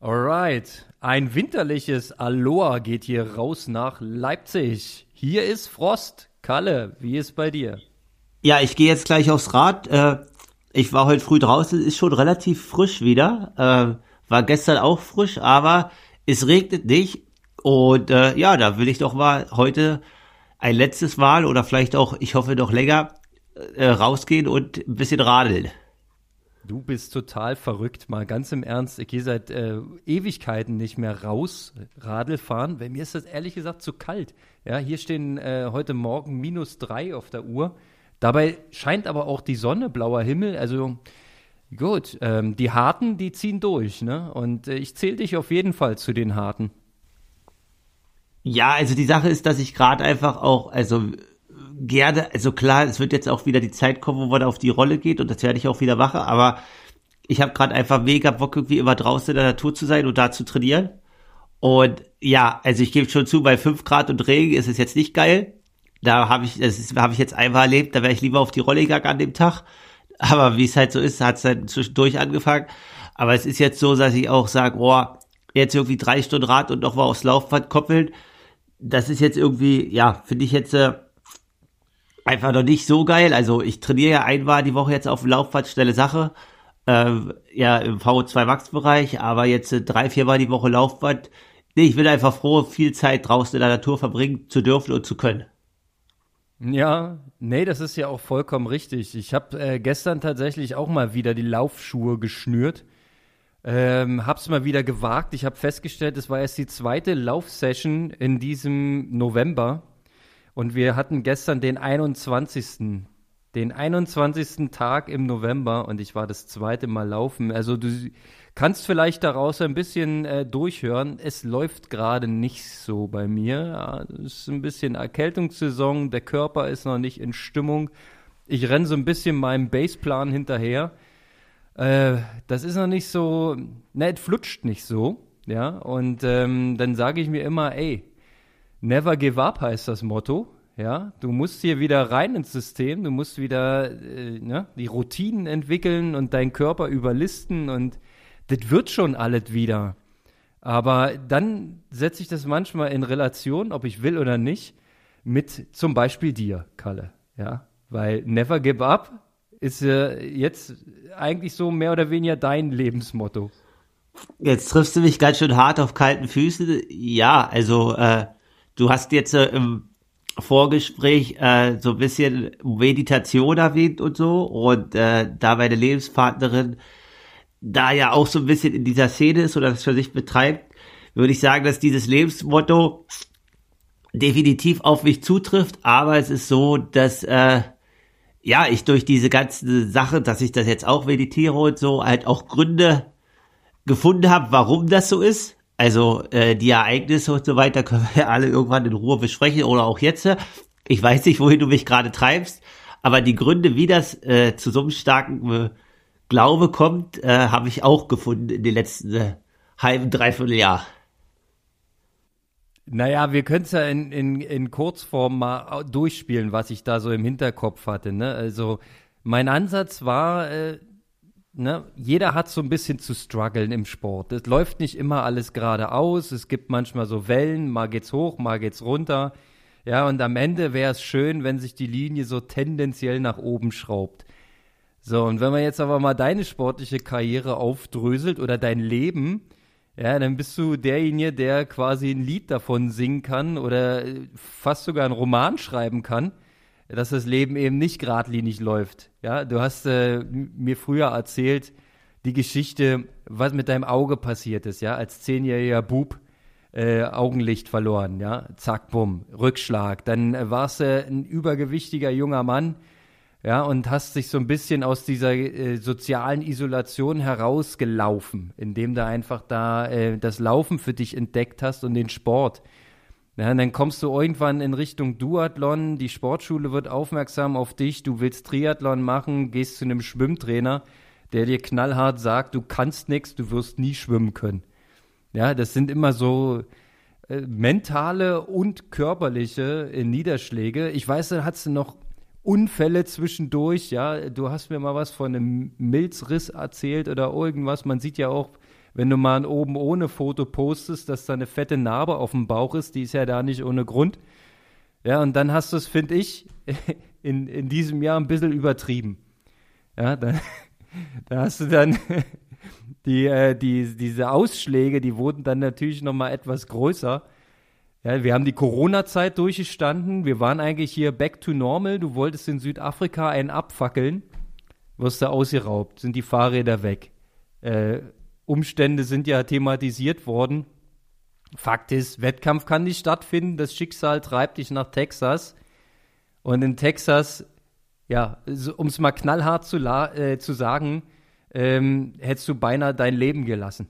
Alright, ein winterliches Aloha geht hier raus nach Leipzig. Hier ist Frost. Kalle, wie ist bei dir? Ja, ich gehe jetzt gleich aufs Rad. Äh, ich war heute früh draußen, ist schon relativ frisch wieder. Äh, war gestern auch frisch, aber es regnet nicht. Und äh, ja, da will ich doch mal heute ein letztes Mal oder vielleicht auch, ich hoffe noch länger, äh, rausgehen und ein bisschen radeln. Du bist total verrückt, mal ganz im Ernst. Ich gehe seit äh, Ewigkeiten nicht mehr raus, Radl fahren, weil mir ist das ehrlich gesagt zu kalt. Ja, hier stehen äh, heute Morgen minus drei auf der Uhr. Dabei scheint aber auch die Sonne, blauer Himmel. Also gut, ähm, die Harten, die ziehen durch, ne? Und äh, ich zähle dich auf jeden Fall zu den Harten. Ja, also die Sache ist, dass ich gerade einfach auch, also gerne, also klar, es wird jetzt auch wieder die Zeit kommen, wo man auf die Rolle geht und das werde ich auch wieder machen, aber ich habe gerade einfach mega Bock, irgendwie immer draußen in der Natur zu sein und da zu trainieren. Und ja, also ich gebe schon zu, bei 5 Grad und Regen ist es jetzt nicht geil. Da habe ich, das habe ich jetzt einmal erlebt, da wäre ich lieber auf die Rolle gegangen an dem Tag. Aber wie es halt so ist, hat es dann zwischendurch angefangen. Aber es ist jetzt so, dass ich auch sage, oh, jetzt irgendwie drei Stunden Rad und noch mal aufs Laufband koppeln. Das ist jetzt irgendwie, ja, finde ich jetzt äh, einfach noch nicht so geil. Also ich trainiere ja einmal die Woche jetzt auf dem schnelle Sache. Äh, ja, im VO2 Max-Bereich, aber jetzt äh, drei, viermal die Woche Laufband. Nee, ich bin einfach froh, viel Zeit draußen in der Natur verbringen zu dürfen und zu können. Ja, nee, das ist ja auch vollkommen richtig. Ich habe äh, gestern tatsächlich auch mal wieder die Laufschuhe geschnürt. Ähm, hab's mal wieder gewagt. Ich habe festgestellt, es war erst die zweite Laufsession in diesem November. Und wir hatten gestern den 21. Den 21. Tag im November und ich war das zweite Mal laufen. Also du kannst vielleicht daraus ein bisschen äh, durchhören. Es läuft gerade nicht so bei mir. Es ist ein bisschen Erkältungssaison. Der Körper ist noch nicht in Stimmung. Ich renne so ein bisschen meinem Baseplan hinterher. Äh, das ist noch nicht so, ne, es flutscht nicht so. Ja, und ähm, dann sage ich mir immer, ey, Never give up heißt das Motto. Ja, du musst hier wieder rein ins System, du musst wieder äh, ne, die Routinen entwickeln und deinen Körper überlisten und das wird schon alles wieder. Aber dann setze ich das manchmal in Relation, ob ich will oder nicht, mit zum Beispiel dir, Kalle. Ja, weil Never Give Up ist äh, jetzt eigentlich so mehr oder weniger dein Lebensmotto. Jetzt triffst du mich ganz schön hart auf kalten Füßen. Ja, also äh, Du hast jetzt äh, im Vorgespräch äh, so ein bisschen Meditation erwähnt und so und äh, da meine Lebenspartnerin da ja auch so ein bisschen in dieser Szene ist oder das für sich betreibt, würde ich sagen, dass dieses Lebensmotto definitiv auf mich zutrifft, aber es ist so, dass äh, ja, ich durch diese ganze Sache, dass ich das jetzt auch meditiere und so, halt auch Gründe gefunden habe, warum das so ist. Also äh, die Ereignisse und so weiter können wir alle irgendwann in Ruhe besprechen oder auch jetzt. Ich weiß nicht, wohin du mich gerade treibst, aber die Gründe, wie das äh, zu so einem starken äh, Glaube kommt, äh, habe ich auch gefunden in den letzten äh, halben, dreiviertel Jahr. Naja, wir können es ja in, in, in Kurzform mal durchspielen, was ich da so im Hinterkopf hatte. Ne? Also mein Ansatz war, äh, ne, jeder hat so ein bisschen zu strugglen im Sport. Es läuft nicht immer alles geradeaus. Es gibt manchmal so Wellen, mal geht's hoch, mal geht's runter. Ja, und am Ende wäre es schön, wenn sich die Linie so tendenziell nach oben schraubt. So, und wenn man jetzt aber mal deine sportliche Karriere aufdröselt oder dein Leben, ja, dann bist du derjenige, der quasi ein Lied davon singen kann oder fast sogar einen Roman schreiben kann dass das Leben eben nicht geradlinig läuft. Ja, du hast äh, mir früher erzählt die Geschichte, was mit deinem Auge passiert ist, ja, als zehnjähriger Bub äh, Augenlicht verloren, ja, zack, bumm, Rückschlag. Dann äh, warst du ein übergewichtiger junger Mann, ja, und hast dich so ein bisschen aus dieser äh, sozialen Isolation herausgelaufen, indem du einfach da äh, das Laufen für dich entdeckt hast und den Sport. Ja, und dann kommst du irgendwann in Richtung Duathlon, die Sportschule wird aufmerksam auf dich, du willst Triathlon machen, gehst zu einem Schwimmtrainer, der dir knallhart sagt, du kannst nichts, du wirst nie schwimmen können. Ja, das sind immer so äh, mentale und körperliche äh, Niederschläge. Ich weiß, da hattest du noch Unfälle zwischendurch, ja. Du hast mir mal was von einem Milzriss erzählt oder irgendwas. Man sieht ja auch, wenn du mal ein oben ohne Foto postest, dass da eine fette Narbe auf dem Bauch ist, die ist ja da nicht ohne Grund. Ja, und dann hast du es, finde ich, in, in diesem Jahr ein bisschen übertrieben. Ja, dann, da hast du dann die, äh, die, diese Ausschläge, die wurden dann natürlich nochmal etwas größer. Ja, wir haben die Corona-Zeit durchgestanden. Wir waren eigentlich hier back to normal. Du wolltest in Südafrika einen abfackeln, wirst du ausgeraubt, sind die Fahrräder weg. Äh, Umstände sind ja thematisiert worden. Fakt ist, Wettkampf kann nicht stattfinden. Das Schicksal treibt dich nach Texas. Und in Texas, ja, um es mal knallhart zu, äh, zu sagen, ähm, hättest du beinahe dein Leben gelassen.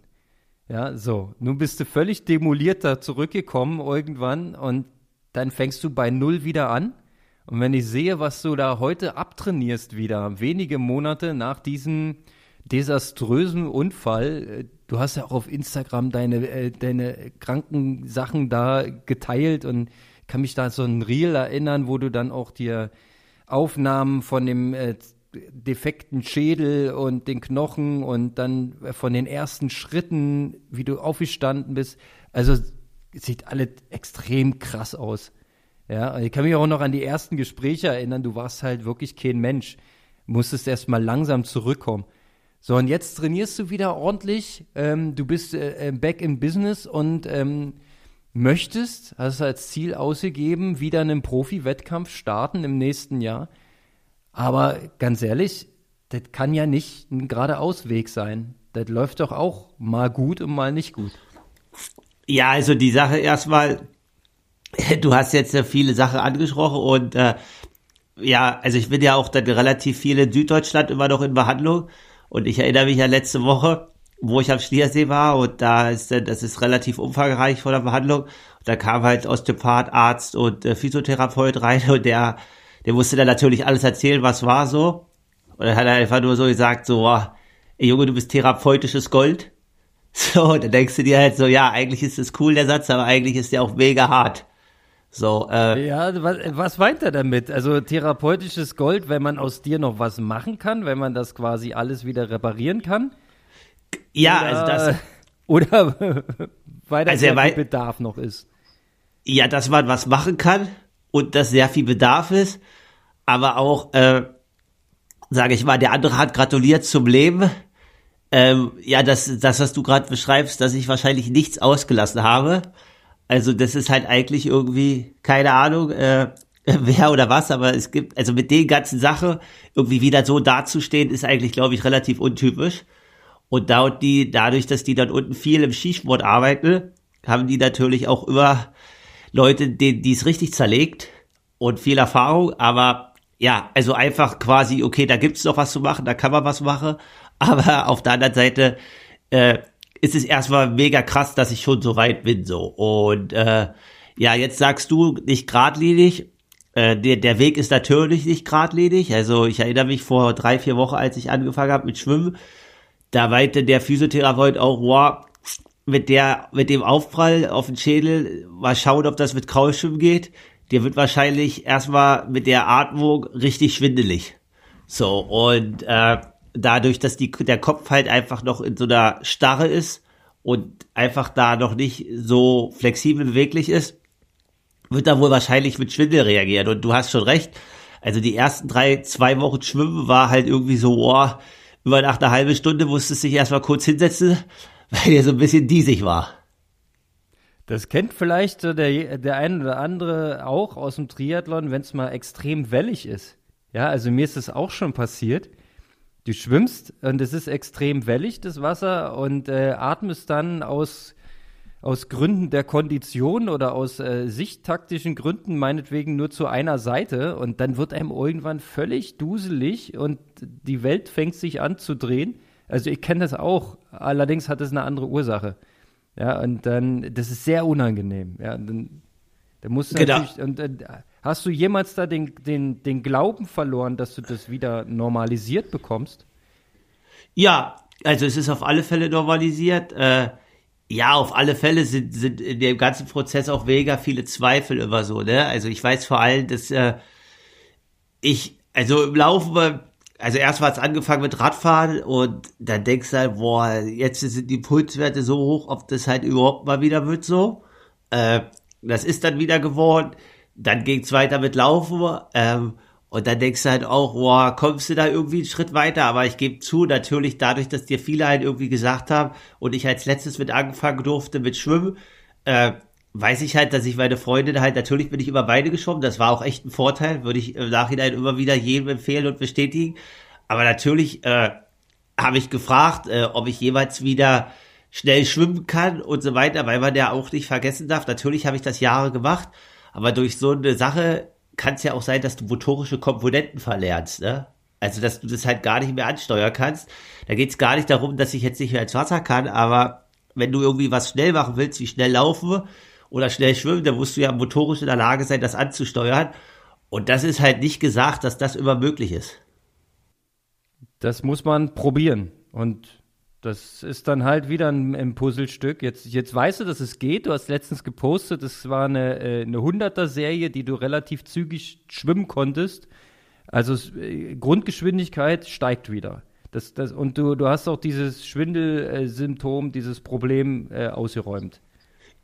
Ja, so. Nun bist du völlig demoliert da zurückgekommen irgendwann und dann fängst du bei Null wieder an. Und wenn ich sehe, was du da heute abtrainierst wieder, wenige Monate nach diesem desaströsen Unfall, äh, du hast ja auch auf Instagram deine, äh, deine kranken Sachen da geteilt und kann mich da so ein Reel erinnern, wo du dann auch dir Aufnahmen von dem äh, defekten Schädel und den Knochen und dann von den ersten Schritten, wie du aufgestanden bist. Also sieht alles extrem krass aus. Ja, ich kann mich auch noch an die ersten Gespräche erinnern. Du warst halt wirklich kein Mensch. Musstest erst mal langsam zurückkommen. So, und jetzt trainierst du wieder ordentlich. Ähm, du bist äh, äh back in Business und ähm, möchtest, hast du als Ziel ausgegeben, wieder einen Profi-Wettkampf starten im nächsten Jahr. Aber ganz ehrlich, das kann ja nicht ein geradeaus Weg sein. Das läuft doch auch mal gut und mal nicht gut. Ja, also die Sache erstmal, du hast jetzt ja viele Sachen angesprochen und äh, ja, also ich bin ja auch dann relativ viel in Süddeutschland immer noch in Behandlung und ich erinnere mich ja letzte Woche, wo ich am Schliersee war und da ist das ist relativ umfangreich vor der Behandlung. Und da kam halt Osteopath, Arzt und äh, Physiotherapeut rein und der der musste dann natürlich alles erzählen, was war so. Und dann hat er einfach nur so gesagt, so, oh, ey Junge, du bist therapeutisches Gold. So, dann denkst du dir halt so, ja, eigentlich ist das cool, der Satz, aber eigentlich ist der auch mega hart. So, äh, ja, was, was meint er damit? Also therapeutisches Gold, wenn man aus dir noch was machen kann, wenn man das quasi alles wieder reparieren kann? Ja, oder, also das. Oder weil da also Bedarf noch ist. Ja, dass man was machen kann und dass sehr viel Bedarf ist, aber auch, äh, sage ich mal, der andere hat gratuliert zum Leben. Ähm, ja, das, das, was du gerade beschreibst, dass ich wahrscheinlich nichts ausgelassen habe. Also das ist halt eigentlich irgendwie, keine Ahnung, äh, wer oder was, aber es gibt, also mit den ganzen Sachen irgendwie wieder so dazustehen, ist eigentlich, glaube ich, relativ untypisch. Und da und die, dadurch, dass die dann unten viel im Skisport arbeiten, haben die natürlich auch immer Leute, die, es richtig zerlegt und viel Erfahrung, aber ja, also einfach quasi, okay, da gibt's noch was zu machen, da kann man was machen, aber auf der anderen Seite äh, ist es erstmal mega krass, dass ich schon so weit bin so. Und äh, ja, jetzt sagst du nicht geradlinig, äh, der, der Weg ist natürlich nicht geradlinig, also ich erinnere mich vor drei, vier Wochen, als ich angefangen habe mit Schwimmen, da weinte der Physiotherapeut auch, wow, mit der, mit dem Aufprall auf den Schädel, mal schauen, ob das mit Kraulschwimmen geht. Der wird wahrscheinlich erstmal mit der Atmung richtig schwindelig. So, und äh, dadurch, dass die, der Kopf halt einfach noch in so einer Starre ist und einfach da noch nicht so flexibel beweglich ist, wird er wohl wahrscheinlich mit Schwindel reagieren. Und du hast schon recht. Also die ersten drei, zwei Wochen Schwimmen war halt irgendwie so, oh, über nach einer halben Stunde musstest du dich erstmal kurz hinsetzen, weil er so ein bisschen diesig war. Das kennt vielleicht der, der ein oder andere auch aus dem Triathlon, wenn es mal extrem wellig ist. Ja, also mir ist es auch schon passiert. Du schwimmst und es ist extrem wellig, das Wasser, und äh, atmest dann aus, aus Gründen der Kondition oder aus äh, sichttaktischen Gründen meinetwegen nur zu einer Seite und dann wird einem irgendwann völlig duselig und die Welt fängt sich an zu drehen. Also ich kenne das auch, allerdings hat es eine andere Ursache. Ja, und dann, das ist sehr unangenehm. Ja, dann, dann musst du genau. natürlich, und äh, hast du jemals da den, den, den Glauben verloren, dass du das wieder normalisiert bekommst? Ja, also es ist auf alle Fälle normalisiert. Äh, Ja, auf alle Fälle sind, sind in dem ganzen Prozess auch mega viele Zweifel immer so, ne? Also ich weiß vor allem, dass äh, ich, also im Laufe, also erst war es angefangen mit Radfahren und dann denkst du halt, boah, jetzt sind die Pulswerte so hoch, ob das halt überhaupt mal wieder wird so. Äh, das ist dann wieder geworden. Dann ging es weiter mit Laufen. Ähm, und dann denkst du halt auch, boah, kommst du da irgendwie einen Schritt weiter? Aber ich gebe zu, natürlich dadurch, dass dir viele halt irgendwie gesagt haben und ich als letztes mit angefangen durfte mit Schwimmen, äh, weiß ich halt, dass ich meine Freundin halt, natürlich bin ich über beide geschwommen, das war auch echt ein Vorteil, würde ich im Nachhinein immer wieder jedem empfehlen und bestätigen. Aber natürlich äh, habe ich gefragt, äh, ob ich jeweils wieder schnell schwimmen kann und so weiter, weil man ja auch nicht vergessen darf. Natürlich habe ich das Jahre gemacht, aber durch so eine Sache kann es ja auch sein, dass du motorische Komponenten verlernst, ne? Also, dass du das halt gar nicht mehr ansteuern kannst. Da geht es gar nicht darum, dass ich jetzt nicht mehr ins Wasser kann, aber wenn du irgendwie was schnell machen willst, wie schnell laufen oder schnell schwimmen, dann musst du ja motorisch in der Lage sein, das anzusteuern. Und das ist halt nicht gesagt, dass das immer möglich ist. Das muss man probieren. Und das ist dann halt wieder ein, ein, Puzzlestück. Jetzt, jetzt weißt du, dass es geht. Du hast letztens gepostet, das war eine, äh, eine 100er-Serie, die du relativ zügig schwimmen konntest. Also äh, Grundgeschwindigkeit steigt wieder. Das, das, und du, du hast auch dieses Schwindelsymptom, dieses Problem äh, ausgeräumt.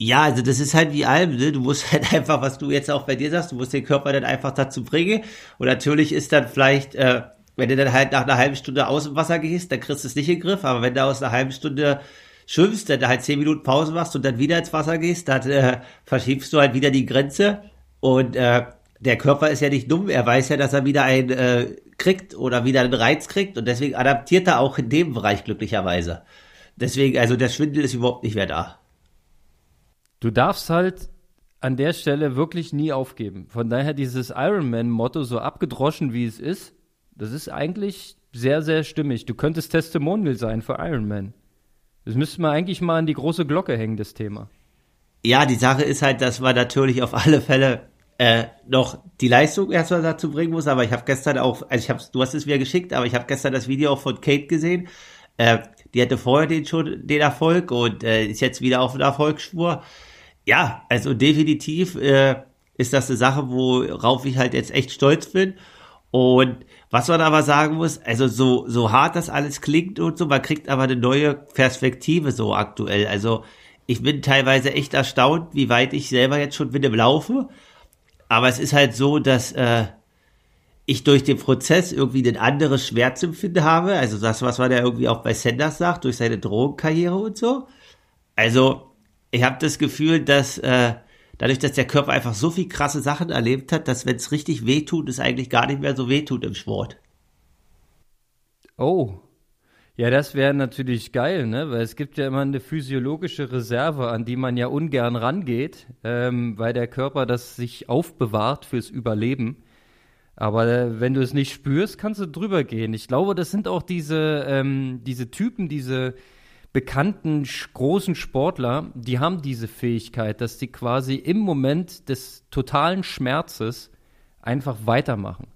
Ja, also das ist halt wie allem, ne? Du musst halt einfach, was du jetzt auch bei dir sagst, du musst den Körper dann einfach dazu bringen. Und natürlich ist dann vielleicht äh, wenn du dann halt nach einer halben Stunde aus dem Wasser gehst, dann kriegst du es nicht in den Griff. Aber wenn du aus einer halben Stunde schwimmst, dann halt zehn Minuten Pause machst und dann wieder ins Wasser gehst, dann äh, verschiebst du halt wieder die Grenze. Und äh, der Körper ist ja nicht dumm, er weiß ja, dass er wieder einen äh, kriegt oder wieder einen Reiz kriegt und deswegen adaptiert er auch in dem Bereich glücklicherweise. Deswegen, also der Schwindel ist überhaupt nicht mehr da. Du darfst halt an der Stelle wirklich nie aufgeben. Von daher dieses Ironman-Motto, so abgedroschen wie es ist, das ist eigentlich sehr, sehr stimmig. Du könntest Testimonial sein für Iron Man. Das müsste man eigentlich mal an die große Glocke hängen, das Thema. Ja, die Sache ist halt, dass man natürlich auf alle Fälle äh, noch die Leistung erstmal dazu bringen muss, aber ich habe gestern auch, also ich habe, du hast es mir geschickt, aber ich habe gestern das Video auch von Kate gesehen. Äh, die hatte vorher den schon den Erfolg und äh, ist jetzt wieder auf einer Erfolgsspur. Ja, also definitiv äh, ist das eine Sache, worauf ich halt jetzt echt stolz bin. Und was man aber sagen muss, also so, so hart das alles klingt und so, man kriegt aber eine neue Perspektive so aktuell. Also ich bin teilweise echt erstaunt, wie weit ich selber jetzt schon mit dem laufe. Aber es ist halt so, dass äh, ich durch den Prozess irgendwie ein anderes Schmerzempfinden habe. Also das, was man ja irgendwie auch bei Sanders sagt, durch seine Drogenkarriere und so. Also ich habe das Gefühl, dass äh, dadurch, dass der Körper einfach so viel krasse Sachen erlebt hat, dass wenn es richtig wehtut, es eigentlich gar nicht mehr so wehtut im Sport. Oh. Ja, das wäre natürlich geil, ne? Weil es gibt ja immer eine physiologische Reserve, an die man ja ungern rangeht, ähm, weil der Körper das sich aufbewahrt fürs Überleben. Aber äh, wenn du es nicht spürst, kannst du drüber gehen. Ich glaube, das sind auch diese, ähm, diese Typen, diese, bekannten großen Sportler, die haben diese Fähigkeit, dass die quasi im Moment des totalen Schmerzes einfach weitermachen.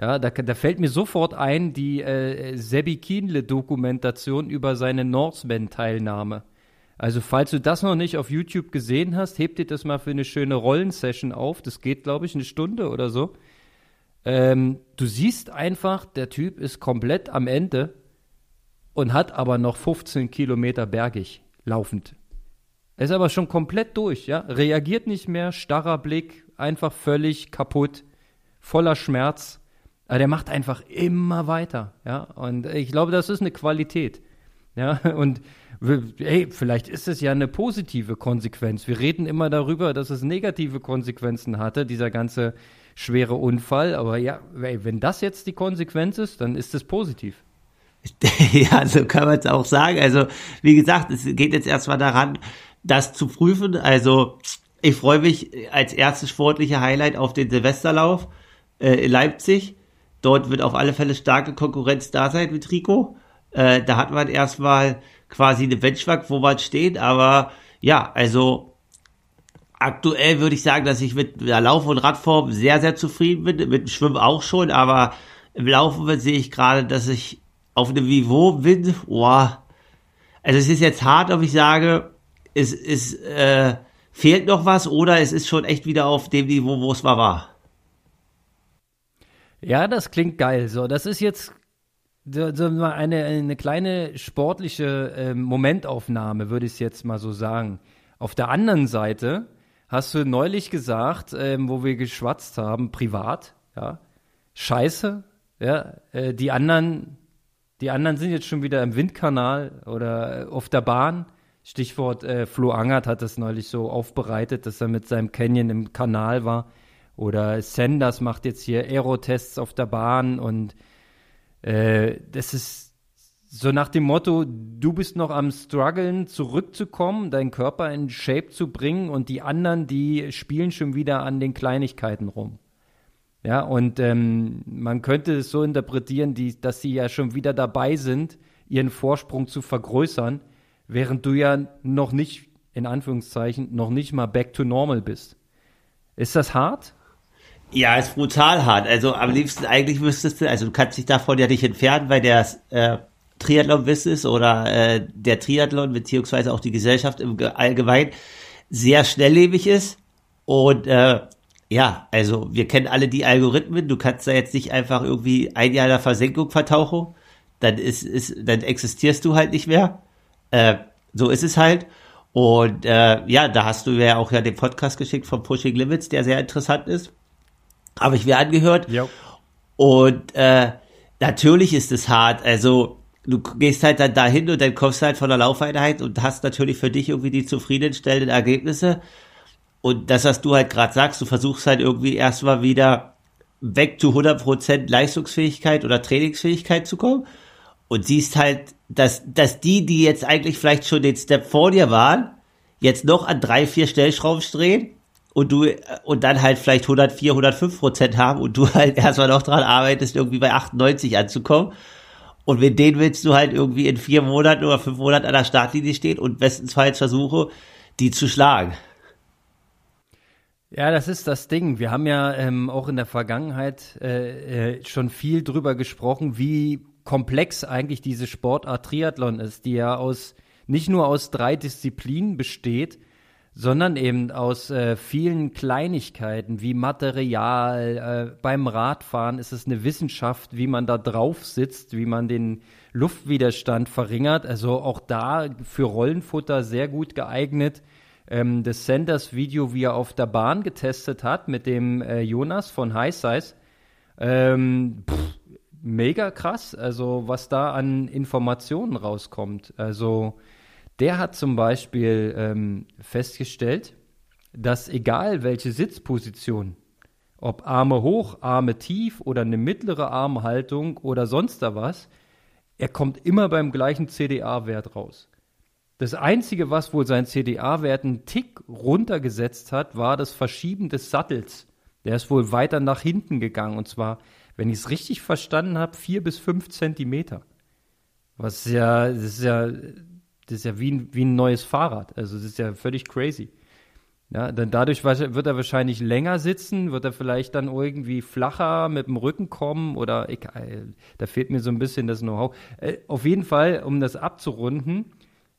Ja, da, da fällt mir sofort ein die äh, Sebi Kienle-Dokumentation über seine Norseman-Teilnahme. Also, falls du das noch nicht auf YouTube gesehen hast, heb dir das mal für eine schöne Rollensession auf. Das geht, glaube ich, eine Stunde oder so. Ähm, du siehst einfach, der Typ ist komplett am Ende und hat aber noch 15 Kilometer bergig laufend. Er ist aber schon komplett durch, ja. Reagiert nicht mehr, starrer Blick, einfach völlig kaputt, voller Schmerz. Aber der macht einfach immer weiter, ja. Und ich glaube, das ist eine Qualität, ja. Und hey, vielleicht ist es ja eine positive Konsequenz. Wir reden immer darüber, dass es negative Konsequenzen hatte, dieser ganze schwere Unfall. Aber ja, wenn das jetzt die Konsequenz ist, dann ist es positiv. ja, so kann man es auch sagen. Also, wie gesagt, es geht jetzt erstmal daran, das zu prüfen. Also, ich freue mich als erstes sportliche Highlight auf den Silvesterlauf äh, in Leipzig. Dort wird auf alle Fälle starke Konkurrenz da sein mit Rico. Äh, da hat man erstmal quasi eine Benchmark, wo man steht. Aber ja, also aktuell würde ich sagen, dass ich mit der Lauf- und Radform sehr, sehr zufrieden bin. Mit dem Schwimmen auch schon. Aber im Laufen sehe ich gerade, dass ich auf einem Niveau bin, boah, also es ist jetzt hart, ob ich sage, ist, ist, äh, fehlt noch was oder es ist schon echt wieder auf dem Niveau, wo es mal war? Ja, das klingt geil. So, das ist jetzt so eine, eine kleine sportliche äh, Momentaufnahme, würde ich es jetzt mal so sagen. Auf der anderen Seite hast du neulich gesagt, ähm, wo wir geschwatzt haben, privat, ja, Scheiße, ja, äh, die anderen, die anderen sind jetzt schon wieder im Windkanal oder äh, auf der Bahn. Stichwort äh, Flo Angert hat das neulich so aufbereitet, dass er mit seinem Canyon im Kanal war. Oder Sanders macht jetzt hier Aerotests auf der Bahn und äh, das ist so nach dem Motto, du bist noch am struggeln, zurückzukommen, deinen Körper in Shape zu bringen und die anderen, die spielen schon wieder an den Kleinigkeiten rum. Ja, und ähm, man könnte es so interpretieren, die, dass sie ja schon wieder dabei sind, ihren Vorsprung zu vergrößern, während du ja noch nicht, in Anführungszeichen, noch nicht mal back to normal bist. Ist das hart? Ja, ist brutal hart. Also am liebsten eigentlich müsstest du, also du kannst dich davon ja nicht entfernen, weil der äh, Triathlon-Business oder äh, der Triathlon beziehungsweise auch die Gesellschaft im Allgemeinen sehr schnelllebig ist. Und äh, ja, also wir kennen alle die Algorithmen. Du kannst da jetzt nicht einfach irgendwie ein Jahr der Versenkung vertauchen. Dann ist, ist, dann existierst du halt nicht mehr. Äh, so ist es halt. Und äh, ja, da hast du ja auch ja den Podcast geschickt von Pushing Limits, der sehr interessant ist. Habe ich mir angehört. Ja. Und äh, natürlich ist es hart. Also du gehst halt dann dahin und dann kommst du halt von der Laufeinheit und hast natürlich für dich irgendwie die zufriedenstellenden Ergebnisse. Und das, was du halt gerade sagst, du versuchst halt irgendwie erstmal wieder weg zu 100% Leistungsfähigkeit oder Trainingsfähigkeit zu kommen und siehst halt, dass, dass die, die jetzt eigentlich vielleicht schon den Step vor dir waren, jetzt noch an drei, vier Stellschrauben drehen und du, und dann halt vielleicht 104, 105 Prozent haben und du halt erstmal noch dran arbeitest, irgendwie bei 98 anzukommen und mit denen willst du halt irgendwie in vier Monaten oder fünf Monaten an der Startlinie stehen und bestenfalls versuche, die zu schlagen. Ja, das ist das Ding. Wir haben ja ähm, auch in der Vergangenheit äh, äh, schon viel drüber gesprochen, wie komplex eigentlich diese Sportart Triathlon ist, die ja aus nicht nur aus drei Disziplinen besteht, sondern eben aus äh, vielen Kleinigkeiten wie Material. Äh, beim Radfahren ist es eine Wissenschaft, wie man da drauf sitzt, wie man den Luftwiderstand verringert. Also auch da für Rollenfutter sehr gut geeignet. Ähm, das Sanders Video, wie er auf der Bahn getestet hat mit dem äh, Jonas von High Size. Ähm, pff, mega krass, also was da an Informationen rauskommt. Also der hat zum Beispiel ähm, festgestellt, dass egal welche Sitzposition, ob Arme hoch, Arme tief oder eine mittlere Armhaltung oder sonst da was, er kommt immer beim gleichen CDA-Wert raus. Das Einzige, was wohl sein CDA-Wert einen Tick runtergesetzt hat, war das Verschieben des Sattels. Der ist wohl weiter nach hinten gegangen und zwar, wenn ich es richtig verstanden habe, vier bis fünf Zentimeter. Was ja, das ist ja das ist ja wie ein, wie ein neues Fahrrad. Also das ist ja völlig crazy. Ja, dann dadurch wird er wahrscheinlich länger sitzen, wird er vielleicht dann irgendwie flacher mit dem Rücken kommen oder egal, da fehlt mir so ein bisschen das Know-how. Äh, auf jeden Fall, um das abzurunden,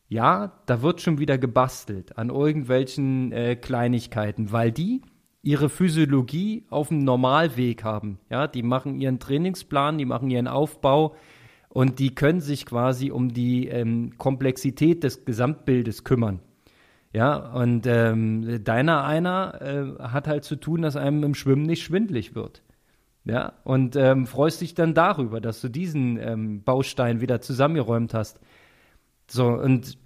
ja, da wird schon wieder gebastelt an irgendwelchen äh, Kleinigkeiten, weil die ihre Physiologie auf dem Normalweg haben. Ja, die machen ihren Trainingsplan, die machen ihren Aufbau, und die können sich quasi um die ähm, Komplexität des Gesamtbildes kümmern. Ja, und ähm, deiner einer äh, hat halt zu tun, dass einem im Schwimmen nicht schwindlig wird. Ja, und ähm, freust dich dann darüber, dass du diesen ähm, Baustein wieder zusammengeräumt hast. So, und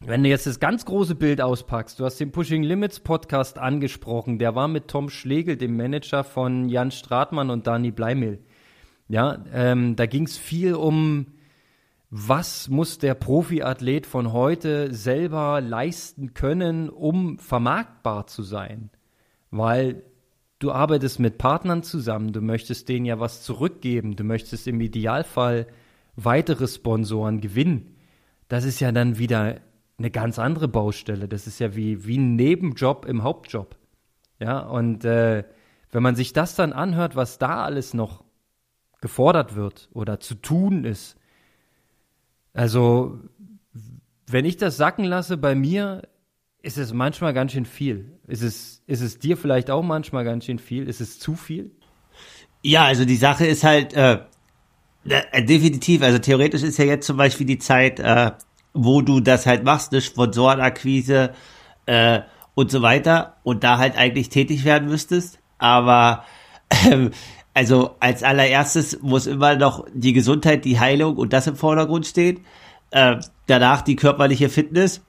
wenn du jetzt das ganz große Bild auspackst, du hast den Pushing Limits Podcast angesprochen, der war mit Tom Schlegel, dem Manager von Jan Stratmann und Dani Bleimehl. Ja, ähm, da ging es viel um, was muss der Profiathlet von heute selber leisten können, um vermarktbar zu sein? Weil du arbeitest mit Partnern zusammen, du möchtest denen ja was zurückgeben, du möchtest im Idealfall weitere Sponsoren gewinnen. Das ist ja dann wieder eine ganz andere Baustelle. Das ist ja wie, wie ein Nebenjob im Hauptjob. Ja, und äh, wenn man sich das dann anhört, was da alles noch gefordert wird oder zu tun ist. Also, wenn ich das sacken lasse, bei mir ist es manchmal ganz schön viel. Ist es, ist es dir vielleicht auch manchmal ganz schön viel? Ist es zu viel? Ja, also die Sache ist halt äh, äh, definitiv, also theoretisch ist ja jetzt zum Beispiel die Zeit, äh, wo du das halt machst, eine Sponsorenakquise äh, und so weiter und da halt eigentlich tätig werden müsstest. Aber ähm, also als allererstes muss immer noch die Gesundheit, die Heilung und das im Vordergrund stehen. Äh, danach die körperliche Fitness.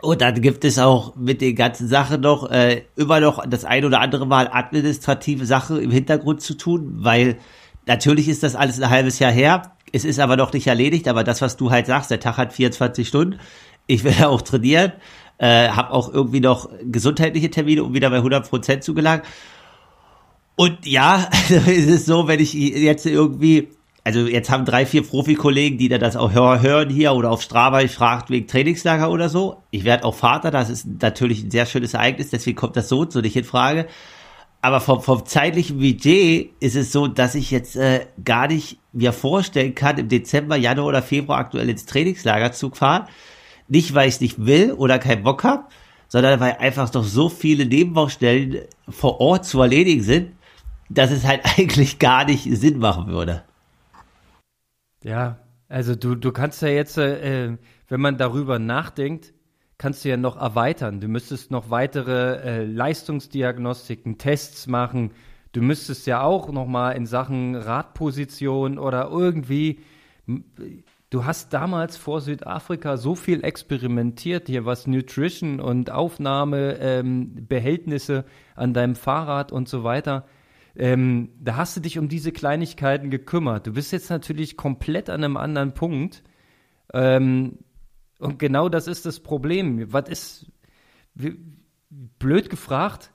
Und dann gibt es auch mit den ganzen Sachen noch äh, immer noch das ein oder andere Mal administrative Sache im Hintergrund zu tun, weil natürlich ist das alles ein halbes Jahr her. Es ist aber noch nicht erledigt. Aber das, was du halt sagst, der Tag hat 24 Stunden. Ich will ja auch trainieren, äh, habe auch irgendwie noch gesundheitliche Termine, um wieder bei 100 Prozent zu gelangen. Und ja, also ist es so, wenn ich jetzt irgendwie, also jetzt haben drei, vier Profikollegen, die da das auch hören hier oder auf Strava ich fragt wegen Trainingslager oder so. Ich werde auch Vater, das ist natürlich ein sehr schönes Ereignis, deswegen kommt das so so nicht in Frage. Aber vom, vom zeitlichen Budget ist es so, dass ich jetzt äh, gar nicht mir vorstellen kann, im Dezember, Januar oder Februar aktuell ins Trainingslager zu fahren. Nicht, weil ich es nicht will oder keinen Bock habe, sondern weil einfach noch so viele Nebenbaustellen vor Ort zu erledigen sind, dass es halt eigentlich gar nicht Sinn machen würde. Ja, also du, du kannst ja jetzt, äh, wenn man darüber nachdenkt, kannst du ja noch erweitern. Du müsstest noch weitere äh, Leistungsdiagnostiken, Tests machen. Du müsstest ja auch noch mal in Sachen Radposition oder irgendwie Du hast damals vor Südafrika so viel experimentiert hier, was Nutrition und Aufnahmebehältnisse ähm, an deinem Fahrrad und so weiter. Ähm, da hast du dich um diese Kleinigkeiten gekümmert. Du bist jetzt natürlich komplett an einem anderen Punkt. Ähm, und genau das ist das Problem. Was ist, blöd gefragt,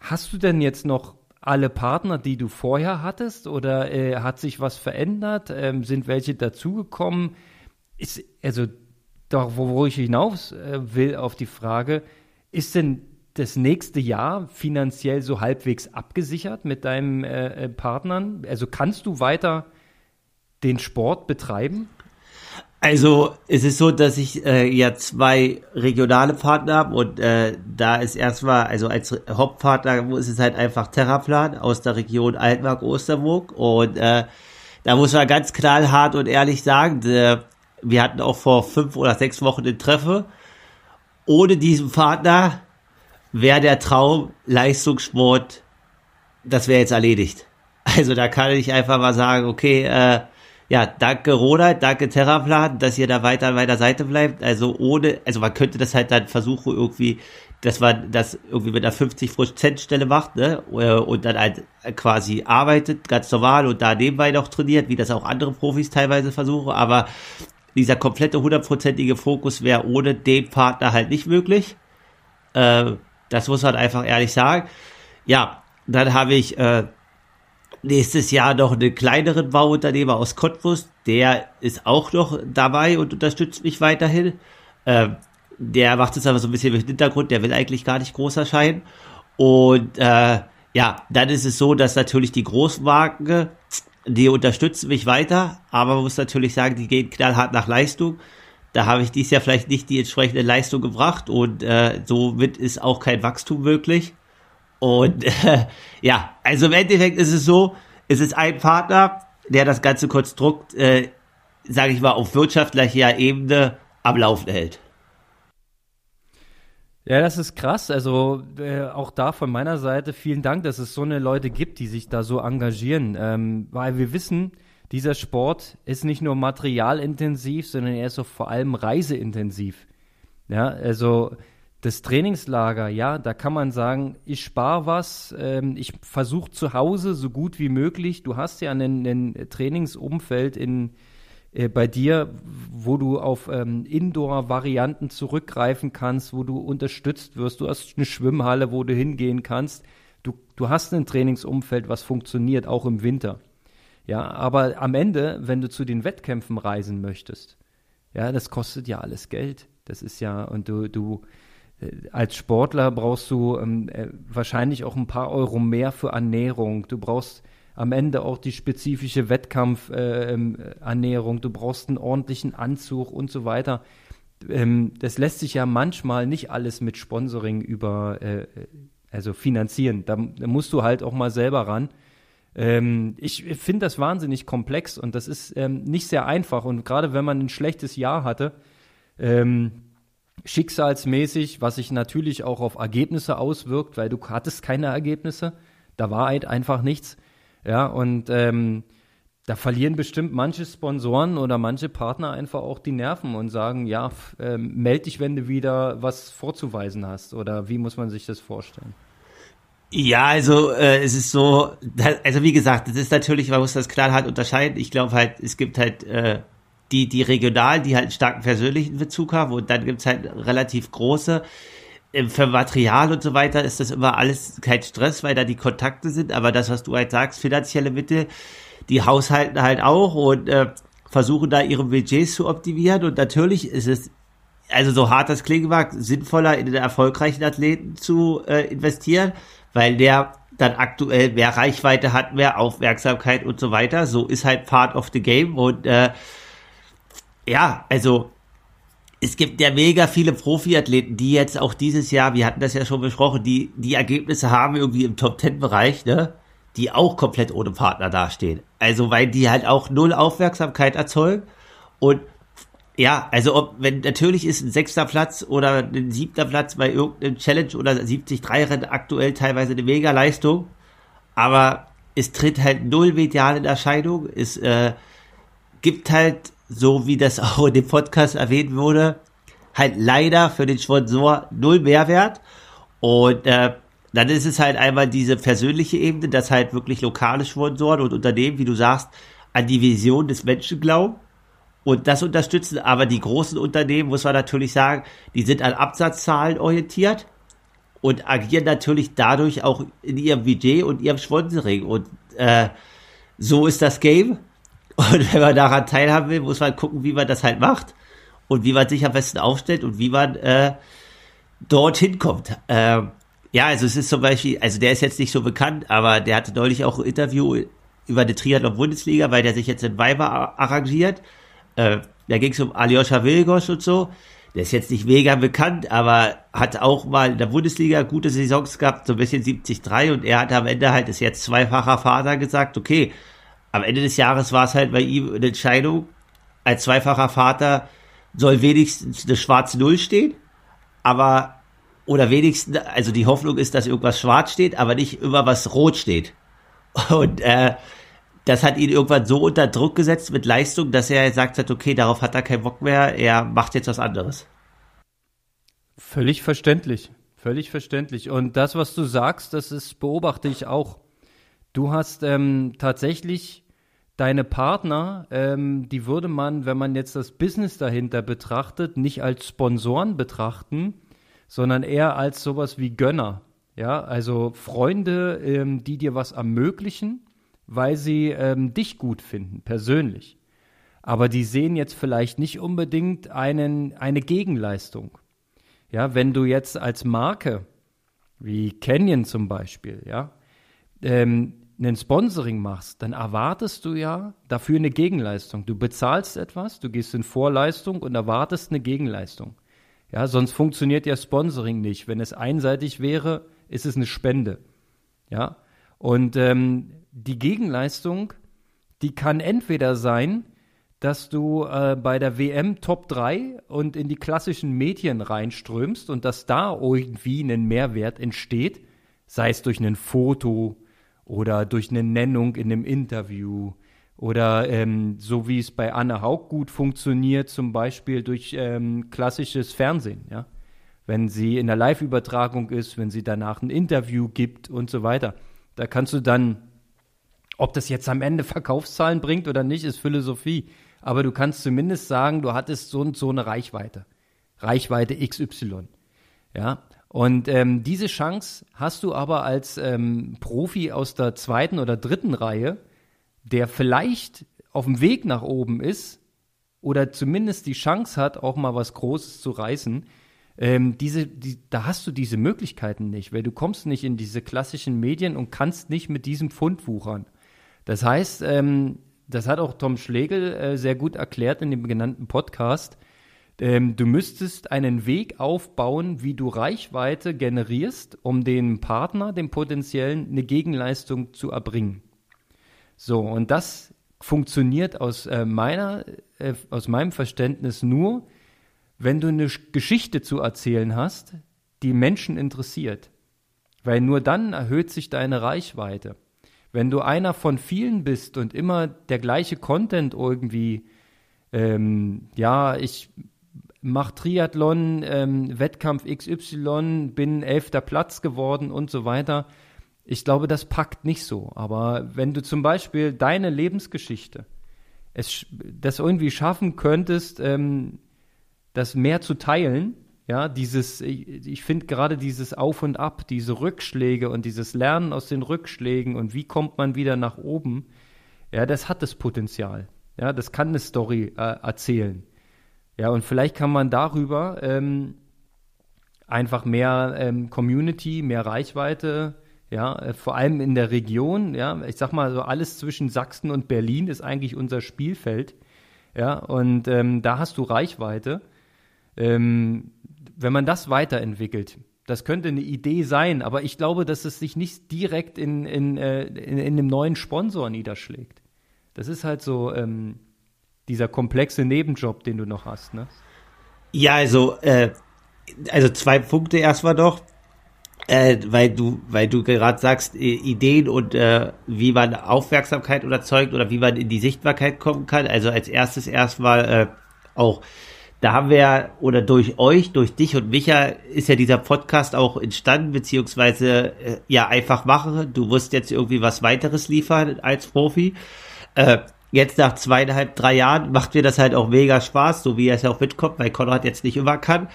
hast du denn jetzt noch alle Partner, die du vorher hattest, oder äh, hat sich was verändert? Ähm, sind welche dazugekommen? Ist, also, doch, wo, wo ich hinaus äh, will auf die Frage, ist denn das nächste Jahr finanziell so halbwegs abgesichert mit deinen äh, äh, Partnern? Also kannst du weiter den Sport betreiben? Also es ist so, dass ich äh, ja zwei regionale Partner habe und äh, da ist erstmal, also als Hauptpartner ist es halt einfach Terraplan aus der Region Altmark-Osterburg und äh, da muss man ganz knallhart und ehrlich sagen, äh, wir hatten auch vor fünf oder sechs Wochen den Treffe. Ohne diesen Partner wäre der Traum Leistungssport, das wäre jetzt erledigt. Also da kann ich einfach mal sagen, okay, äh, ja, danke Ronald, danke Terraplan, dass ihr da weiter an meiner Seite bleibt. Also ohne, also man könnte das halt dann versuchen irgendwie, dass man das irgendwie mit einer 50% Stelle macht, ne, und dann halt quasi arbeitet, ganz normal und da nebenbei noch trainiert, wie das auch andere Profis teilweise versuchen, aber dieser komplette hundertprozentige Fokus wäre ohne den Partner halt nicht möglich. Äh, das muss man einfach ehrlich sagen. Ja, dann habe ich äh, nächstes Jahr noch einen kleineren Bauunternehmer aus Cottbus, der ist auch noch dabei und unterstützt mich weiterhin. Ähm, der macht es aber so ein bisschen im Hintergrund, der will eigentlich gar nicht groß erscheinen. Und äh, ja, dann ist es so, dass natürlich die Großmarken, die unterstützen mich weiter, aber man muss natürlich sagen, die gehen knallhart nach Leistung. Da habe ich dies Jahr vielleicht nicht die entsprechende Leistung gebracht und äh, somit ist auch kein Wachstum möglich. Und äh, ja, also im Endeffekt ist es so, es ist ein Partner, der das ganze Konstrukt, äh, sage ich mal, auf wirtschaftlicher Ebene am Laufen hält. Ja, das ist krass. Also äh, auch da von meiner Seite vielen Dank, dass es so eine Leute gibt, die sich da so engagieren, ähm, weil wir wissen, dieser Sport ist nicht nur materialintensiv, sondern er ist auch vor allem reiseintensiv. Ja, also das Trainingslager, ja, da kann man sagen, ich spare was, ähm, ich versuche zu Hause so gut wie möglich. Du hast ja ein, Trainingsumfeld in, äh, bei dir, wo du auf ähm, Indoor-Varianten zurückgreifen kannst, wo du unterstützt wirst. Du hast eine Schwimmhalle, wo du hingehen kannst. Du, du hast ein Trainingsumfeld, was funktioniert, auch im Winter. Ja, aber am Ende, wenn du zu den Wettkämpfen reisen möchtest, ja, das kostet ja alles Geld. Das ist ja, und du, du, als Sportler brauchst du ähm, äh, wahrscheinlich auch ein paar Euro mehr für Ernährung. Du brauchst am Ende auch die spezifische Wettkampfernährung. Äh, ähm, du brauchst einen ordentlichen Anzug und so weiter. ähm, das lässt sich ja manchmal nicht alles mit Sponsoring über, äh, also finanzieren. Da, da, musst du halt auch mal selber ran. Ähm, ich finde das wahnsinnig komplex und das ist ähm, nicht sehr einfach. Und gerade wenn man ein schlechtes Jahr hatte, ähm, schicksalsmäßig, was sich natürlich auch auf Ergebnisse auswirkt, weil du hattest keine Ergebnisse, da war halt einfach nichts. Ja, und ähm, da verlieren bestimmt manche Sponsoren oder manche Partner einfach auch die Nerven und sagen, ja, äh, meld dich, wenn du wieder was vorzuweisen hast. Oder wie muss man sich das vorstellen? Ja, also äh, es ist so, also wie gesagt, das ist natürlich, man muss das klar halt unterscheiden. Ich glaube halt, es gibt halt äh, die, die regional, die halt einen starken persönlichen Bezug haben und dann gibt's halt relativ große. Ähm, für Material und so weiter ist das immer alles kein Stress, weil da die Kontakte sind, aber das, was du halt sagst, finanzielle Mittel, die haushalten halt auch und äh, versuchen da ihre Budgets zu optimieren. Und natürlich ist es, also so hart das klingen mag, sinnvoller in den erfolgreichen Athleten zu äh, investieren, weil der dann aktuell mehr Reichweite hat, mehr Aufmerksamkeit und so weiter. So ist halt part of the game. Und äh, ja, also es gibt ja mega viele Profiathleten, die jetzt auch dieses Jahr, wir hatten das ja schon besprochen, die die Ergebnisse haben irgendwie im Top Ten Bereich, ne? die auch komplett ohne Partner dastehen. Also weil die halt auch null Aufmerksamkeit erzeugen und ja, also ob, wenn natürlich ist ein sechster Platz oder ein siebter Platz bei irgendeinem Challenge oder 73-Rennen aktuell teilweise eine mega Leistung, aber es tritt halt null medial in Erscheinung, es äh, gibt halt, so wie das auch in dem Podcast erwähnt wurde, halt leider für den Sponsor null Mehrwert und äh, dann ist es halt einmal diese persönliche Ebene, dass halt wirklich lokale Sponsoren und Unternehmen, wie du sagst, an die Vision des Menschen glauben und das unterstützen. Aber die großen Unternehmen, muss man natürlich sagen, die sind an Absatzzahlen orientiert und agieren natürlich dadurch auch in ihrem Budget und ihrem Sponsoring. Und äh, so ist das Game. Und wenn man daran teilhaben will, muss man gucken, wie man das halt macht und wie man sich am besten aufstellt und wie man äh, dorthin kommt. Ähm, ja, also es ist zum Beispiel, also der ist jetzt nicht so bekannt, aber der hatte neulich auch ein Interview über die Triathlon-Bundesliga, weil der sich jetzt in Weimar arrangiert. Äh, da ging es um Aljoscha Wilgos und so. Der ist jetzt nicht mega bekannt, aber hat auch mal in der Bundesliga gute Saisons gehabt, so ein bisschen 70-3 und er hat am Ende halt, ist jetzt zweifacher Vater gesagt, okay, am Ende des Jahres war es halt bei ihm eine Entscheidung, als zweifacher Vater soll wenigstens eine schwarze Null stehen, aber oder wenigstens, also die Hoffnung ist, dass irgendwas schwarz steht, aber nicht immer was rot steht. Und äh, das hat ihn irgendwann so unter Druck gesetzt mit Leistung, dass er sagt hat, okay, darauf hat er keinen Bock mehr, er macht jetzt was anderes. Völlig verständlich, völlig verständlich. Und das, was du sagst, das ist, beobachte ich auch. Du hast ähm, tatsächlich deine Partner, ähm, die würde man, wenn man jetzt das Business dahinter betrachtet, nicht als Sponsoren betrachten, sondern eher als sowas wie Gönner. Ja, also Freunde, ähm, die dir was ermöglichen, weil sie ähm, dich gut finden, persönlich. Aber die sehen jetzt vielleicht nicht unbedingt einen, eine Gegenleistung. Ja, wenn du jetzt als Marke, wie Canyon zum Beispiel, ja, ähm, ein Sponsoring machst, dann erwartest du ja dafür eine Gegenleistung. Du bezahlst etwas, du gehst in Vorleistung und erwartest eine Gegenleistung. Ja, sonst funktioniert ja Sponsoring nicht. Wenn es einseitig wäre, ist es eine Spende. Ja, und ähm, die Gegenleistung, die kann entweder sein, dass du äh, bei der WM Top 3 und in die klassischen Medien reinströmst und dass da irgendwie ein Mehrwert entsteht, sei es durch ein Foto oder durch eine Nennung in einem Interview oder ähm, so wie es bei Anne Haug gut funktioniert, zum Beispiel durch ähm, klassisches Fernsehen, ja. Wenn sie in der Live-Übertragung ist, wenn sie danach ein Interview gibt und so weiter. Da kannst du dann, ob das jetzt am Ende Verkaufszahlen bringt oder nicht, ist Philosophie. Aber du kannst zumindest sagen, du hattest so und so eine Reichweite. Reichweite XY. Ja. Und ähm, diese Chance hast du aber als ähm, Profi aus der zweiten oder dritten Reihe der vielleicht auf dem Weg nach oben ist oder zumindest die Chance hat, auch mal was Großes zu reißen, ähm, diese, die, da hast du diese Möglichkeiten nicht, weil du kommst nicht in diese klassischen Medien und kannst nicht mit diesem Fund wuchern. Das heißt, ähm, das hat auch Tom Schlegel äh, sehr gut erklärt in dem genannten Podcast. Ähm, du müsstest einen Weg aufbauen, wie du Reichweite generierst, um dem Partner, dem potenziellen, eine Gegenleistung zu erbringen. So, und das funktioniert aus äh, meiner, äh, aus meinem Verständnis nur, wenn du eine Geschichte zu erzählen hast, die Menschen interessiert. Weil nur dann erhöht sich deine Reichweite. Wenn du einer von vielen bist und immer der gleiche Content irgendwie, ähm, ja, ich mache Triathlon, ähm, Wettkampf XY, bin elfter Platz geworden und so weiter. Ich glaube, das packt nicht so. Aber wenn du zum Beispiel deine Lebensgeschichte es das irgendwie schaffen könntest, ähm, das mehr zu teilen, ja, dieses, ich, ich finde gerade dieses Auf und Ab, diese Rückschläge und dieses Lernen aus den Rückschlägen und wie kommt man wieder nach oben, ja, das hat das Potenzial. Ja, das kann eine Story äh, erzählen. Ja, und vielleicht kann man darüber ähm, einfach mehr ähm, Community, mehr Reichweite, ja, äh, vor allem in der Region, ja, ich sag mal so alles zwischen Sachsen und Berlin ist eigentlich unser Spielfeld, ja, und ähm, da hast du Reichweite. Ähm, wenn man das weiterentwickelt, das könnte eine Idee sein, aber ich glaube, dass es sich nicht direkt in, in, äh, in, in einem neuen Sponsor niederschlägt. Das ist halt so, ähm, dieser komplexe Nebenjob, den du noch hast, ne? Ja, also, äh, also zwei Punkte erstmal doch, äh, weil du, weil du gerade sagst, Ideen und äh, wie man Aufmerksamkeit erzeugt oder wie man in die Sichtbarkeit kommen kann. Also als erstes erstmal äh, auch, da haben wir oder durch euch, durch dich und Micha ist ja dieser Podcast auch entstanden, beziehungsweise äh, ja einfach machen. Du wirst jetzt irgendwie was weiteres liefern als Profi. Äh, jetzt nach zweieinhalb, drei Jahren macht mir das halt auch mega Spaß, so wie er es ja auch mitkommt, weil Konrad jetzt nicht immer kann.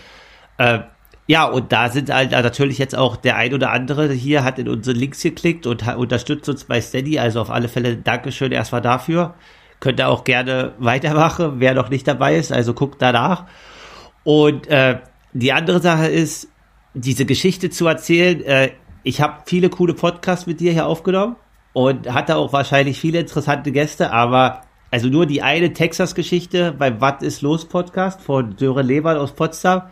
Äh, ja, und da sind halt natürlich jetzt auch der ein oder andere hier hat in unsere Links geklickt und unterstützt uns bei Steady. Also auf alle Fälle Dankeschön erstmal dafür. Könnt ihr auch gerne weitermachen, wer noch nicht dabei ist. Also guckt danach. Und äh, die andere Sache ist, diese Geschichte zu erzählen. Äh, ich habe viele coole Podcasts mit dir hier aufgenommen und hatte auch wahrscheinlich viele interessante Gäste, aber also nur die eine Texas-Geschichte beim Was ist los Podcast von Sören Lehmann aus Potsdam.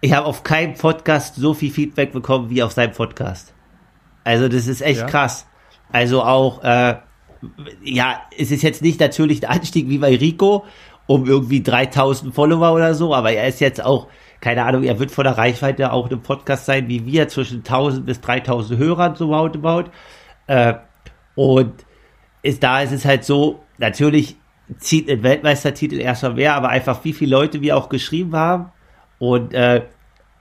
Ich habe auf keinem Podcast so viel Feedback bekommen wie auf seinem Podcast. Also das ist echt ja. krass. Also auch, äh, ja, es ist jetzt nicht natürlich ein Anstieg wie bei Rico um irgendwie 3000 Follower oder so, aber er ist jetzt auch, keine Ahnung, er wird von der Reichweite auch im Podcast sein wie wir, zwischen 1000 bis 3000 Hörern so roundabout. Äh, und ist, da ist es halt so, natürlich zieht ein Weltmeistertitel erstmal mehr, aber einfach wie viele Leute wir auch geschrieben haben. Und äh,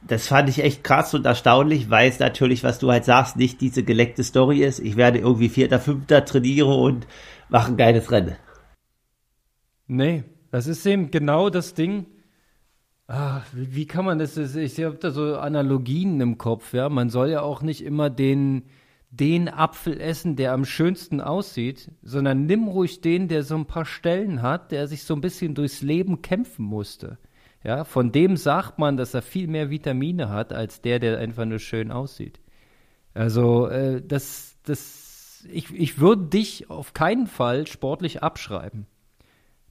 das fand ich echt krass und erstaunlich, weil es natürlich, was du halt sagst, nicht diese geleckte Story ist. Ich werde irgendwie Vierter, Fünfter, trainiere und mache ein geiles Rennen. Nee, das ist eben genau das Ding. Ach, wie, kann man das? Ich habe da so Analogien im Kopf, ja. Man soll ja auch nicht immer den, den Apfel essen, der am schönsten aussieht, sondern nimm ruhig den, der so ein paar Stellen hat, der sich so ein bisschen durchs Leben kämpfen musste. Ja, von dem sagt man, dass er viel mehr Vitamine hat, als der, der einfach nur schön aussieht. Also, äh, das, das, ich, ich würde dich auf keinen Fall sportlich abschreiben.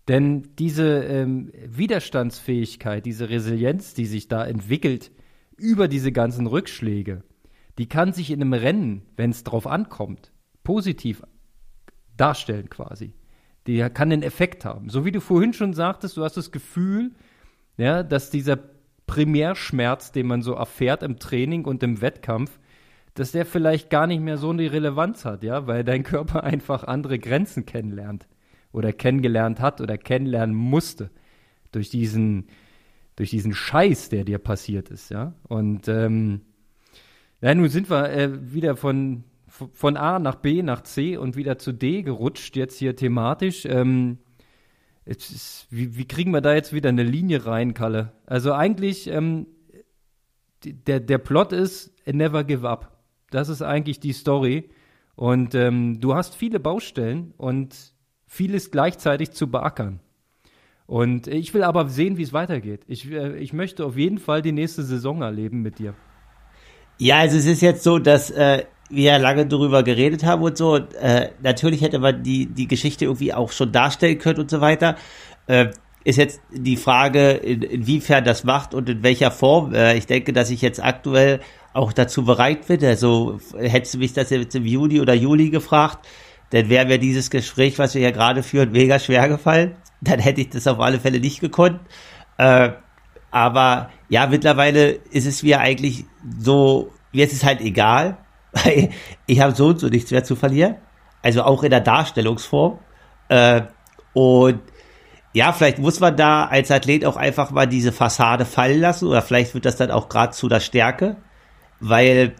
Denn diese ähm, Widerstandsfähigkeit, diese Resilienz, die sich da entwickelt über diese ganzen Rückschläge, die kann sich in einem Rennen, wenn es drauf ankommt, positiv darstellen quasi. Die kann einen Effekt haben. So wie du vorhin schon sagtest, du hast das Gefühl, ja, dass dieser Primärschmerz, den man so erfährt im Training und im Wettkampf, dass der vielleicht gar nicht mehr so eine Relevanz hat, ja, weil dein Körper einfach andere Grenzen kennenlernt oder kennengelernt hat oder kennenlernen musste durch diesen durch diesen Scheiß, der dir passiert ist, ja. Und ähm, ja, nun sind wir äh, wieder von, von A nach B nach C und wieder zu D gerutscht, jetzt hier thematisch. Ähm, ist, wie, wie, kriegen wir da jetzt wieder eine Linie rein, Kalle? Also eigentlich, ähm, der, der Plot ist Never Give Up. Das ist eigentlich die Story. Und ähm, du hast viele Baustellen und vieles gleichzeitig zu beackern. Und ich will aber sehen, wie es weitergeht. Ich, äh, ich möchte auf jeden Fall die nächste Saison erleben mit dir. Ja, also es ist jetzt so, dass äh, wir ja lange darüber geredet haben und so. Äh, natürlich hätte man die, die Geschichte irgendwie auch schon darstellen können und so weiter. Äh, ist jetzt die Frage, in, inwiefern das macht und in welcher Form. Äh, ich denke, dass ich jetzt aktuell auch dazu bereit bin. Also hättest du mich das jetzt im Juni oder Juli gefragt, dann wäre mir dieses Gespräch, was wir ja gerade führen, mega schwer gefallen. Dann hätte ich das auf alle Fälle nicht gekonnt. Äh, aber ja, mittlerweile ist es mir eigentlich so, jetzt ist halt egal. ich habe so und so nichts mehr zu verlieren. Also auch in der Darstellungsform. Äh, und ja, vielleicht muss man da als Athlet auch einfach mal diese Fassade fallen lassen oder vielleicht wird das dann auch gerade zu der Stärke, weil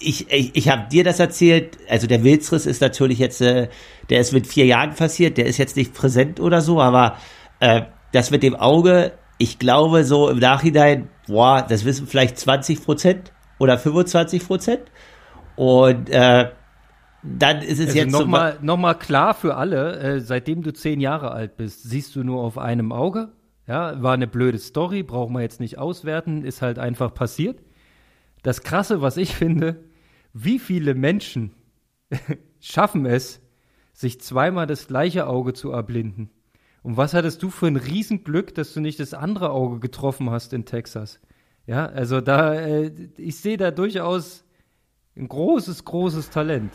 ich, ich, ich habe dir das erzählt, also der Wilzriss ist natürlich jetzt, äh, der ist mit vier Jahren passiert, der ist jetzt nicht präsent oder so, aber äh, das mit dem Auge, ich glaube so im Nachhinein, boah, das wissen vielleicht 20 Prozent oder 25 Prozent und äh, dann ist es also jetzt nochmal noch mal klar für alle, äh, seitdem du zehn Jahre alt bist, siehst du nur auf einem Auge. Ja, war eine blöde Story, brauchen wir jetzt nicht auswerten, ist halt einfach passiert. Das Krasse, was ich finde, wie viele Menschen schaffen es, sich zweimal das gleiche Auge zu erblinden? Und was hattest du für ein Riesenglück, dass du nicht das andere Auge getroffen hast in Texas? Ja, also da, äh, ich sehe da durchaus ein großes, großes Talent.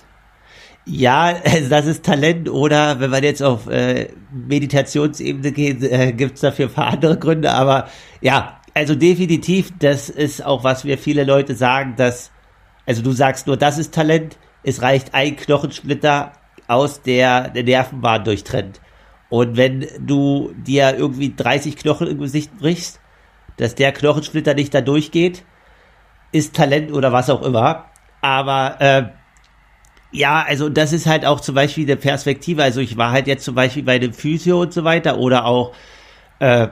Ja, das ist Talent oder wenn man jetzt auf äh, Meditationsebene geht, äh, gibt es dafür ein paar andere Gründe. Aber ja, also definitiv, das ist auch, was mir viele Leute sagen, dass, also du sagst nur, das ist Talent, es reicht ein Knochensplitter aus der, der Nervenbahn durchtrennt. Und wenn du dir irgendwie 30 Knochen im Gesicht brichst, dass der Knochensplitter nicht da durchgeht, ist Talent oder was auch immer. Aber äh, ja, also das ist halt auch zum Beispiel eine Perspektive. Also ich war halt jetzt zum Beispiel bei dem Physio und so weiter oder auch, äh,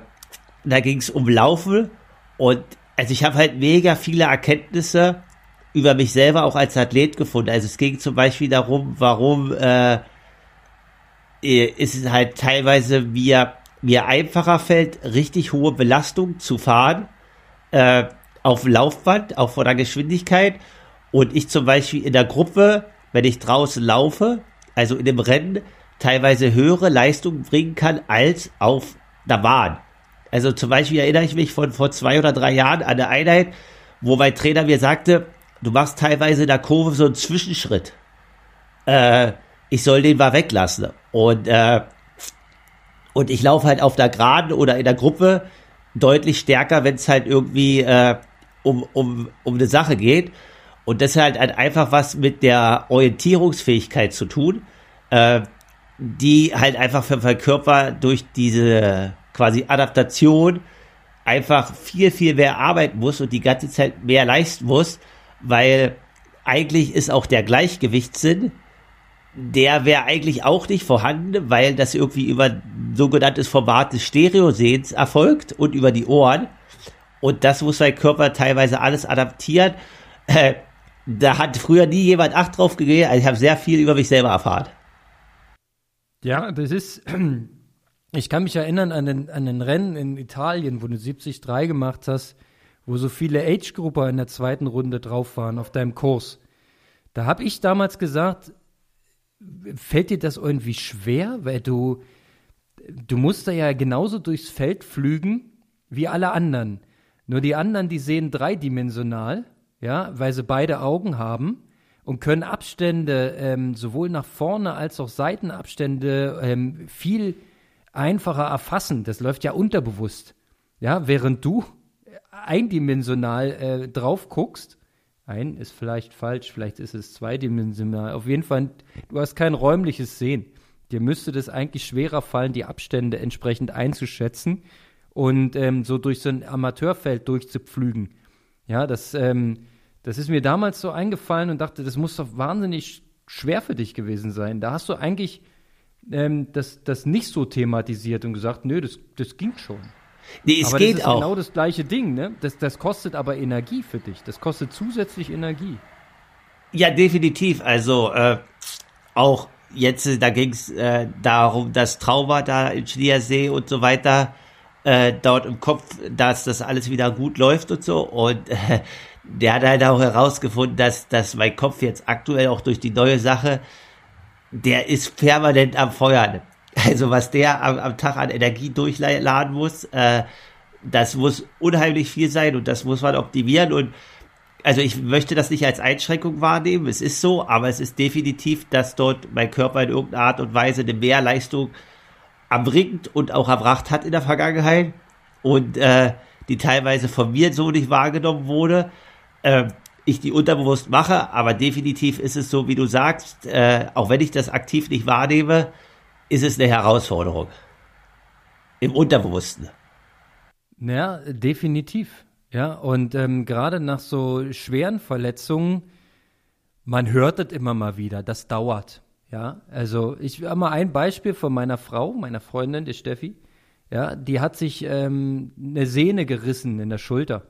da ging es um Laufen und also ich habe halt mega viele Erkenntnisse über mich selber auch als Athlet gefunden. Also es ging zum Beispiel darum, warum äh, ist es halt teilweise mir, mir einfacher fällt, richtig hohe Belastung zu fahren äh, auf Laufband, auch von der Geschwindigkeit. Und ich zum Beispiel in der Gruppe wenn ich draußen laufe, also in dem Rennen, teilweise höhere Leistungen bringen kann als auf der Bahn. Also zum Beispiel erinnere ich mich von vor zwei oder drei Jahren an eine Einheit, wo mein Trainer mir sagte, du machst teilweise in der Kurve so einen Zwischenschritt. Äh, ich soll den mal weglassen. Und, äh, und ich laufe halt auf der Geraden oder in der Gruppe deutlich stärker, wenn es halt irgendwie äh, um, um, um eine Sache geht. Und das hat halt einfach was mit der Orientierungsfähigkeit zu tun, äh, die halt einfach für den Körper durch diese quasi Adaptation einfach viel, viel mehr arbeiten muss und die ganze Zeit mehr leisten muss, weil eigentlich ist auch der Gleichgewichtssinn, der wäre eigentlich auch nicht vorhanden, weil das irgendwie über sogenanntes Format des Stereosehens erfolgt und über die Ohren. Und das muss mein Körper teilweise alles adaptieren. Äh, da hat früher nie jemand Acht drauf gegeben. Also ich habe sehr viel über mich selber erfahren. Ja, das ist. Ich kann mich erinnern an den, an Rennen in Italien, wo du 73 gemacht hast, wo so viele Age-Grupper in der zweiten Runde drauf waren auf deinem Kurs. Da habe ich damals gesagt, fällt dir das irgendwie schwer, weil du du musst da ja genauso durchs Feld flügen wie alle anderen. Nur die anderen, die sehen dreidimensional ja, weil sie beide Augen haben und können Abstände ähm, sowohl nach vorne als auch Seitenabstände ähm, viel einfacher erfassen. Das läuft ja unterbewusst. Ja, während du eindimensional äh, drauf guckst, ein ist vielleicht falsch, vielleicht ist es zweidimensional. Auf jeden Fall, du hast kein räumliches Sehen. Dir müsste das eigentlich schwerer fallen, die Abstände entsprechend einzuschätzen und ähm, so durch so ein Amateurfeld durchzupflügen. Ja, das ähm, das ist mir damals so eingefallen und dachte, das muss doch wahnsinnig schwer für dich gewesen sein. Da hast du eigentlich ähm, das, das nicht so thematisiert und gesagt, nö, das, das ging schon. Nee, es aber geht das ist auch. genau das gleiche Ding, ne? Das, das kostet aber Energie für dich. Das kostet zusätzlich Energie. Ja, definitiv. Also äh, auch jetzt, da ging es äh, darum, das Trauma da in Schliersee und so weiter äh, dort im Kopf, dass das alles wieder gut läuft und so. Und äh, der hat halt auch herausgefunden, dass, dass mein Kopf jetzt aktuell auch durch die neue Sache, der ist permanent am Feuern. Also was der am, am Tag an Energie durchladen muss, äh, das muss unheimlich viel sein und das muss man optimieren und also ich möchte das nicht als Einschränkung wahrnehmen, es ist so, aber es ist definitiv, dass dort mein Körper in irgendeiner Art und Weise eine Mehrleistung erbringt und auch erbracht hat in der Vergangenheit und äh, die teilweise von mir so nicht wahrgenommen wurde. Äh, ich die unterbewusst mache, aber definitiv ist es so, wie du sagst, äh, auch wenn ich das aktiv nicht wahrnehme, ist es eine Herausforderung. Im Unterbewussten. Ja, definitiv. Ja, und ähm, gerade nach so schweren Verletzungen, man hört es immer mal wieder, das dauert. Ja, also ich habe mal ein Beispiel von meiner Frau, meiner Freundin, der Steffi. Ja, die hat sich ähm, eine Sehne gerissen in der Schulter.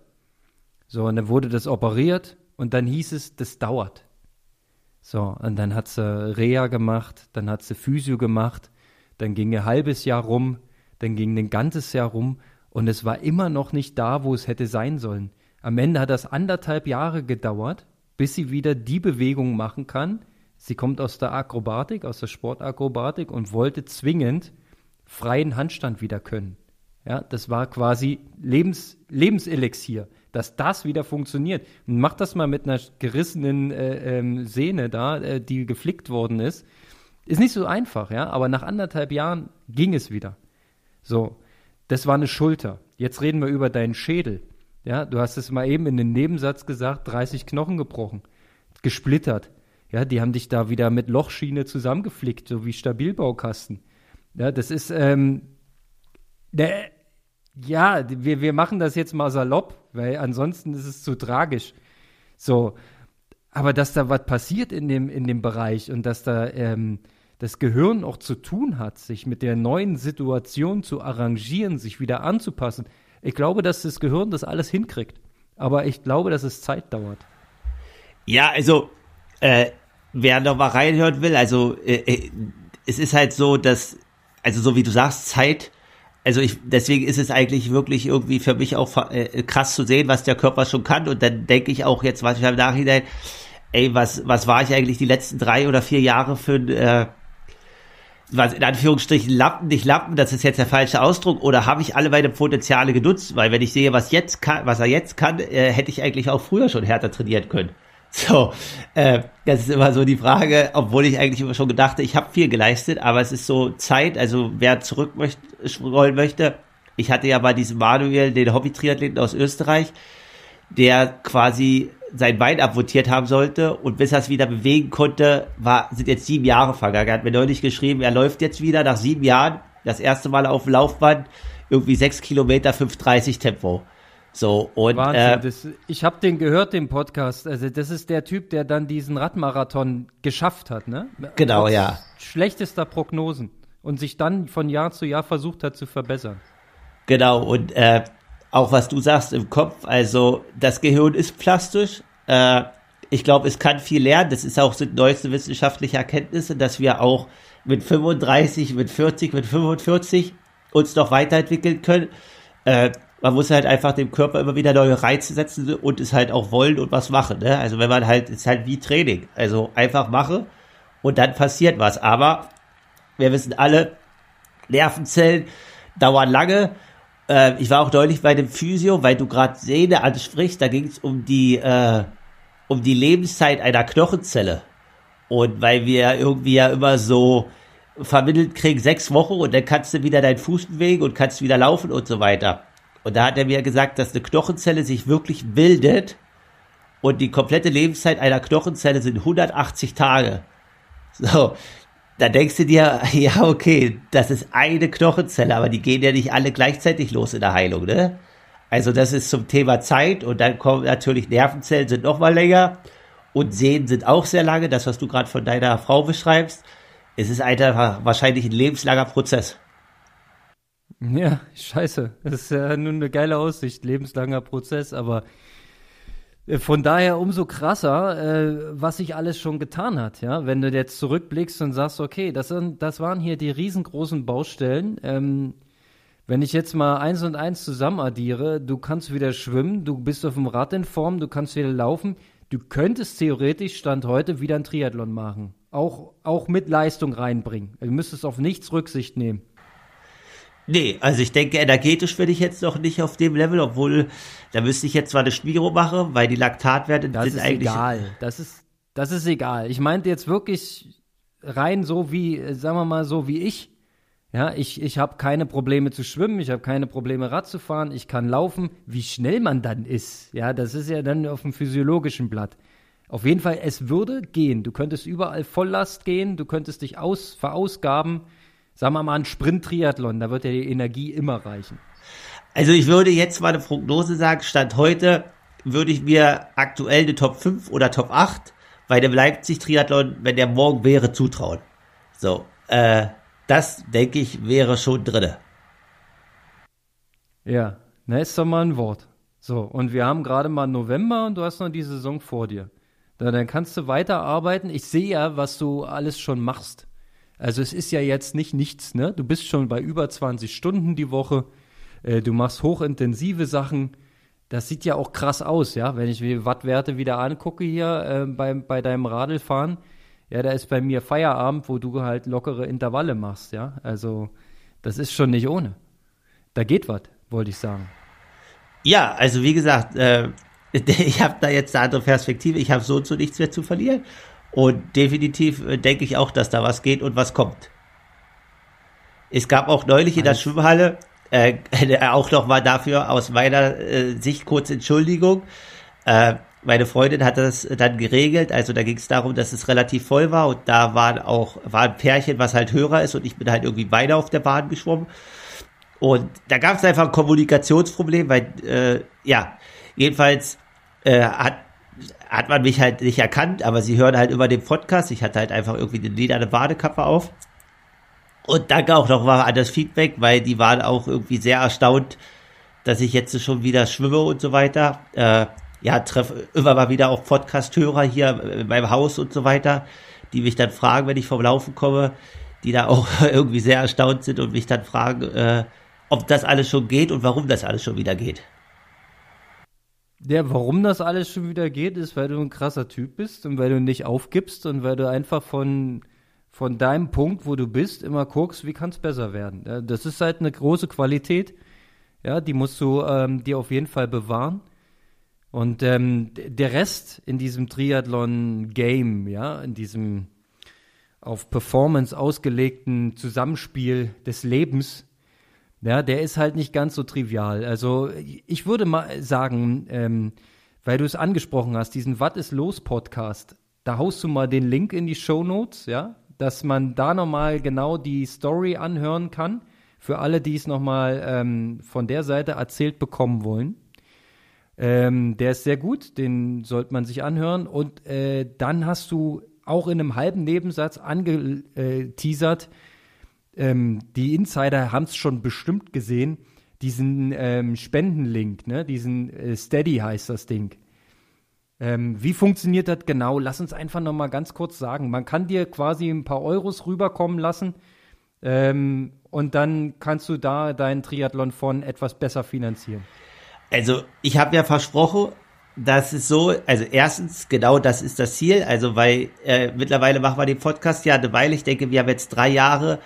So, und dann wurde das operiert und dann hieß es, das dauert. So, und dann hat sie Reha gemacht, dann hat sie Physio gemacht, dann ging ein halbes Jahr rum, dann ging ein ganzes Jahr rum und es war immer noch nicht da, wo es hätte sein sollen. Am Ende hat das anderthalb Jahre gedauert, bis sie wieder die Bewegung machen kann. Sie kommt aus der Akrobatik, aus der Sportakrobatik und wollte zwingend freien Handstand wieder können. Ja, das war quasi Lebens, Lebenselixier, dass das wieder funktioniert. Und mach das mal mit einer gerissenen äh, ähm, Sehne da, äh, die geflickt worden ist. Ist nicht so einfach, ja, aber nach anderthalb Jahren ging es wieder. So, das war eine Schulter. Jetzt reden wir über deinen Schädel. Ja, du hast es mal eben in den Nebensatz gesagt, 30 Knochen gebrochen, gesplittert. Ja, die haben dich da wieder mit Lochschiene zusammengeflickt, so wie Stabilbaukasten. Ja, das ist, ähm, der, ja, wir, wir machen das jetzt mal salopp, weil ansonsten ist es zu tragisch. So, aber dass da was passiert in dem, in dem Bereich und dass da ähm, das Gehirn auch zu tun hat, sich mit der neuen Situation zu arrangieren, sich wieder anzupassen. Ich glaube, dass das Gehirn das alles hinkriegt. Aber ich glaube, dass es Zeit dauert. Ja, also, äh, wer noch mal reinhören will, also, äh, äh, es ist halt so, dass, also so wie du sagst, Zeit, also ich, deswegen ist es eigentlich wirklich irgendwie für mich auch äh, krass zu sehen, was der Körper schon kann. Und dann denke ich auch jetzt, was ich im Nachhinein, ey, was, was war ich eigentlich die letzten drei oder vier Jahre für, äh, was in Anführungsstrichen Lappen, nicht Lappen, das ist jetzt der falsche Ausdruck, oder habe ich alle meine Potenziale genutzt? Weil wenn ich sehe, was jetzt kann, was er jetzt kann, äh, hätte ich eigentlich auch früher schon härter trainieren können. So, äh, das ist immer so die Frage, obwohl ich eigentlich immer schon gedacht, ich habe viel geleistet, aber es ist so Zeit, also wer zurück möchte, rollen möchte, ich hatte ja bei diesem Manuel, den Hobby-Triathleten aus Österreich, der quasi sein Bein abvotiert haben sollte und bis er es wieder bewegen konnte, war, sind jetzt sieben Jahre vergangen. Er hat mir neulich geschrieben, er läuft jetzt wieder nach sieben Jahren, das erste Mal auf dem Laufband, irgendwie sechs Kilometer, 5,30 Tempo. So, und Wahnsinn, äh, das, ich habe den gehört, den Podcast. Also, das ist der Typ, der dann diesen Radmarathon geschafft hat, ne? Genau, Trotz ja. Schlechtester Prognosen und sich dann von Jahr zu Jahr versucht hat zu verbessern. Genau, und äh, auch was du sagst im Kopf, also das Gehirn ist plastisch. Äh, ich glaube, es kann viel lernen. Das ist auch sind neueste wissenschaftliche Erkenntnisse, dass wir auch mit 35, mit 40, mit 45 uns noch weiterentwickeln können. Äh, man muss halt einfach dem Körper immer wieder neue Reize setzen und es halt auch wollen und was machen. Ne? Also wenn man halt, ist halt wie Training. Also einfach mache und dann passiert was. Aber wir wissen alle, Nervenzellen dauern lange äh, ich war auch neulich bei dem Physio, weil du gerade Sehne ansprichst, da ging es um die äh, um die Lebenszeit einer Knochenzelle. Und weil wir irgendwie ja immer so vermittelt kriegen, sechs Wochen und dann kannst du wieder deinen Fuß bewegen und kannst wieder laufen und so weiter. Und da hat er mir gesagt, dass eine Knochenzelle sich wirklich bildet und die komplette Lebenszeit einer Knochenzelle sind 180 Tage. So, da denkst du dir, ja, okay, das ist eine Knochenzelle, aber die gehen ja nicht alle gleichzeitig los in der Heilung, ne? Also das ist zum Thema Zeit und dann kommen natürlich Nervenzellen sind noch mal länger und Sehnen sind auch sehr lange, das was du gerade von deiner Frau beschreibst. Es ist einfach wahrscheinlich ein lebenslanger Prozess. Ja, scheiße. Das ist ja nun eine geile Aussicht, lebenslanger Prozess, aber von daher umso krasser, äh, was sich alles schon getan hat, ja. Wenn du jetzt zurückblickst und sagst, okay, das, sind, das waren hier die riesengroßen Baustellen. Ähm, wenn ich jetzt mal eins und eins zusammen addiere, du kannst wieder schwimmen, du bist auf dem Rad in Form, du kannst wieder laufen, du könntest theoretisch Stand heute wieder ein Triathlon machen. auch, auch mit Leistung reinbringen. Du müsstest auf nichts Rücksicht nehmen. Nee, also ich denke, energetisch bin ich jetzt noch nicht auf dem Level, obwohl da müsste ich jetzt zwar eine Spiro machen, weil die Laktatwerte das sind ist eigentlich. Egal. Das ist, das ist egal. Ich meinte jetzt wirklich rein so wie, sagen wir mal, so wie ich. Ja, ich, ich habe keine Probleme zu schwimmen, ich habe keine Probleme Rad zu fahren, ich kann laufen. Wie schnell man dann ist, ja, das ist ja dann auf dem physiologischen Blatt. Auf jeden Fall, es würde gehen. Du könntest überall Volllast gehen, du könntest dich aus, verausgaben. Sagen wir mal ein Sprint-Triathlon, da wird ja die Energie immer reichen. Also ich würde jetzt mal eine Prognose sagen, Stand heute würde ich mir aktuell eine Top 5 oder Top 8 bei dem Leipzig-Triathlon, wenn der morgen wäre, zutrauen. So, äh, das, denke ich, wäre schon drinne. Ja, na ist doch mal ein Wort. So, und wir haben gerade mal November und du hast noch die Saison vor dir. Da, dann kannst du weiterarbeiten. Ich sehe ja, was du alles schon machst. Also es ist ja jetzt nicht nichts, ne? Du bist schon bei über 20 Stunden die Woche. Äh, du machst hochintensive Sachen. Das sieht ja auch krass aus, ja? Wenn ich mir Wattwerte wieder angucke hier äh, bei, bei deinem Radlfahren, ja, da ist bei mir Feierabend, wo du halt lockere Intervalle machst, ja. Also, das ist schon nicht ohne. Da geht was, wollte ich sagen. Ja, also wie gesagt, äh, ich habe da jetzt eine andere Perspektive. Ich habe so und so nichts mehr zu verlieren. Und definitiv äh, denke ich auch, dass da was geht und was kommt. Es gab auch neulich in der Schwimmhalle äh, auch noch mal dafür aus meiner äh, Sicht kurz Entschuldigung. Äh, meine Freundin hat das dann geregelt, also da ging es darum, dass es relativ voll war und da waren auch war ein Pärchen, was halt Hörer ist und ich bin halt irgendwie beide auf der Bahn geschwommen und da gab es einfach ein Kommunikationsproblem, weil äh, ja jedenfalls äh, hat hat man mich halt nicht erkannt, aber sie hören halt über den Podcast. Ich hatte halt einfach irgendwie eine lederne Badekappe auf. Und danke auch nochmal an das Feedback, weil die waren auch irgendwie sehr erstaunt, dass ich jetzt schon wieder schwimme und so weiter. Äh, ja, treffe immer mal wieder auch Podcast-Hörer hier in meinem Haus und so weiter, die mich dann fragen, wenn ich vom Laufen komme, die da auch irgendwie sehr erstaunt sind und mich dann fragen, äh, ob das alles schon geht und warum das alles schon wieder geht. Ja, warum das alles schon wieder geht, ist, weil du ein krasser Typ bist und weil du nicht aufgibst und weil du einfach von, von deinem Punkt, wo du bist, immer guckst, wie kann es besser werden. Ja, das ist halt eine große Qualität. Ja, die musst du ähm, dir auf jeden Fall bewahren. Und ähm, der Rest in diesem Triathlon-Game, ja, in diesem auf Performance ausgelegten Zusammenspiel des Lebens, ja, der ist halt nicht ganz so trivial. Also ich würde mal sagen, ähm, weil du es angesprochen hast, diesen Watt ist los Podcast, da haust du mal den Link in die Show Notes, ja, dass man da nochmal genau die Story anhören kann. Für alle, die es nochmal ähm, von der Seite erzählt bekommen wollen. Ähm, der ist sehr gut, den sollte man sich anhören. Und äh, dann hast du auch in einem halben Nebensatz angeteasert, ähm, die Insider haben es schon bestimmt gesehen, diesen ähm, Spendenlink, ne? diesen äh, Steady heißt das Ding. Ähm, wie funktioniert das genau? Lass uns einfach noch mal ganz kurz sagen. Man kann dir quasi ein paar Euros rüberkommen lassen ähm, und dann kannst du da deinen Triathlon von etwas besser finanzieren. Also ich habe ja versprochen, das ist so, also erstens, genau das ist das Ziel, also weil äh, mittlerweile machen wir den Podcast ja eine Weile, ich denke, wir haben jetzt drei Jahre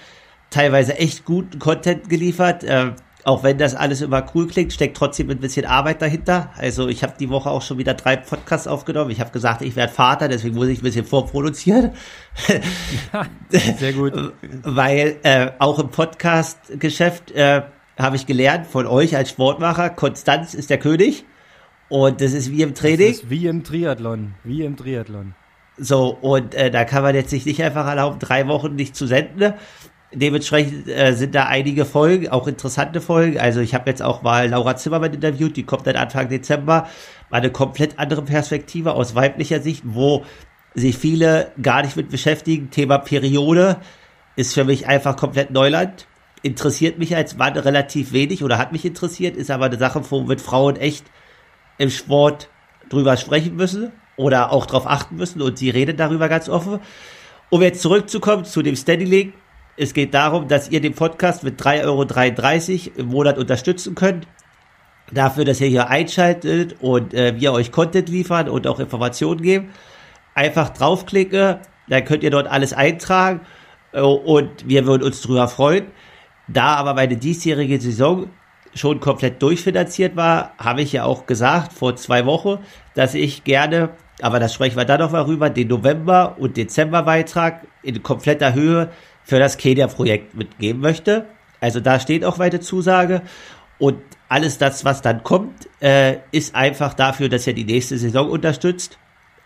teilweise echt guten Content geliefert. Äh, auch wenn das alles immer cool klingt, steckt trotzdem ein bisschen Arbeit dahinter. Also ich habe die Woche auch schon wieder drei Podcasts aufgenommen. Ich habe gesagt, ich werde Vater, deswegen muss ich ein bisschen vorproduzieren. Ja, sehr gut. Weil äh, auch im Podcast-Geschäft äh, habe ich gelernt von euch als Sportmacher, Konstanz ist der König. Und das ist wie im Training. Das ist wie im Triathlon. Wie im Triathlon. So, und äh, da kann man jetzt sich nicht einfach erlauben, drei Wochen nicht zu senden. Dementsprechend äh, sind da einige Folgen, auch interessante Folgen. Also ich habe jetzt auch mal Laura Zimmermann interviewt, die kommt dann Anfang Dezember. Mal eine komplett andere Perspektive aus weiblicher Sicht, wo sich viele gar nicht mit beschäftigen. Thema Periode ist für mich einfach komplett Neuland. Interessiert mich als Mann relativ wenig oder hat mich interessiert, ist aber eine Sache, womit Frauen echt im Sport drüber sprechen müssen oder auch darauf achten müssen und sie redet darüber ganz offen. Um jetzt zurückzukommen zu dem Steady Link, es geht darum, dass ihr den Podcast mit 3,33 Euro im Monat unterstützen könnt. Dafür, dass ihr hier einschaltet und äh, wir euch Content liefern und auch Informationen geben. Einfach draufklicke, Dann könnt ihr dort alles eintragen äh, und wir würden uns drüber freuen. Da aber meine diesjährige Saison schon komplett durchfinanziert war, habe ich ja auch gesagt vor zwei Wochen, dass ich gerne, aber das sprechen wir dann noch mal rüber, den November- und Dezemberbeitrag in kompletter Höhe für das Kenia-Projekt mitgeben möchte. Also da steht auch meine Zusage. Und alles das, was dann kommt, äh, ist einfach dafür, dass ihr die nächste Saison unterstützt.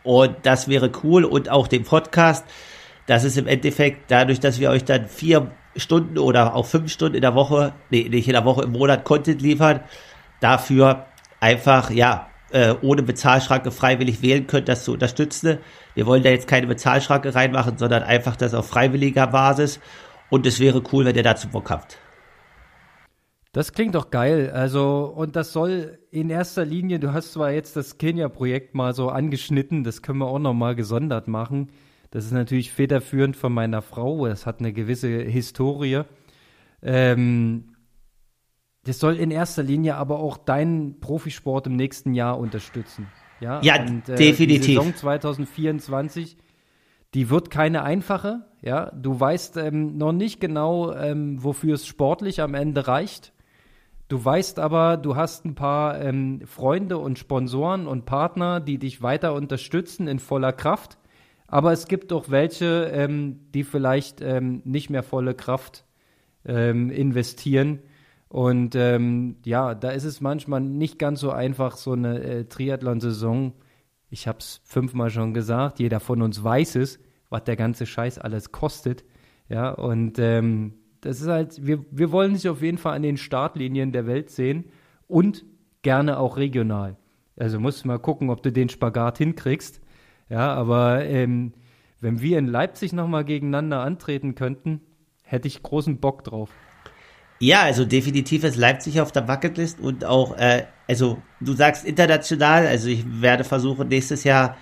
Und das wäre cool. Und auch den Podcast. Das ist im Endeffekt dadurch, dass wir euch dann vier Stunden oder auch fünf Stunden in der Woche, nee, nicht in der Woche, im Monat Content liefern, dafür einfach, ja, äh, ohne Bezahlschranke freiwillig wählen könnt, das zu unterstützen. Wir wollen da jetzt keine Bezahlschranke reinmachen, sondern einfach das auf freiwilliger Basis. Und es wäre cool, wenn ihr dazu Bock habt. Das klingt doch geil. Also, und das soll in erster Linie, du hast zwar jetzt das Kenia-Projekt mal so angeschnitten, das können wir auch nochmal gesondert machen. Das ist natürlich federführend von meiner Frau. Es hat eine gewisse Historie. Ähm, das soll in erster Linie aber auch deinen Profisport im nächsten Jahr unterstützen. Ja, ja und, äh, definitiv. Die Saison 2024, die wird keine einfache. Ja, du weißt ähm, noch nicht genau, ähm, wofür es sportlich am Ende reicht. Du weißt aber, du hast ein paar ähm, Freunde und Sponsoren und Partner, die dich weiter unterstützen in voller Kraft. Aber es gibt auch welche, ähm, die vielleicht ähm, nicht mehr volle Kraft ähm, investieren. Und ähm, ja, da ist es manchmal nicht ganz so einfach, so eine äh, Triathlon-Saison. Ich habe es fünfmal schon gesagt, jeder von uns weiß es, was der ganze Scheiß alles kostet. Ja, und ähm, das ist halt, wir, wir wollen sich auf jeden Fall an den Startlinien der Welt sehen und gerne auch regional. Also musst du mal gucken, ob du den Spagat hinkriegst. Ja, aber ähm, wenn wir in Leipzig nochmal gegeneinander antreten könnten, hätte ich großen Bock drauf. Ja, also definitiv ist Leipzig auf der Bucketlist und auch, äh, also du sagst international, also ich werde versuchen nächstes Jahr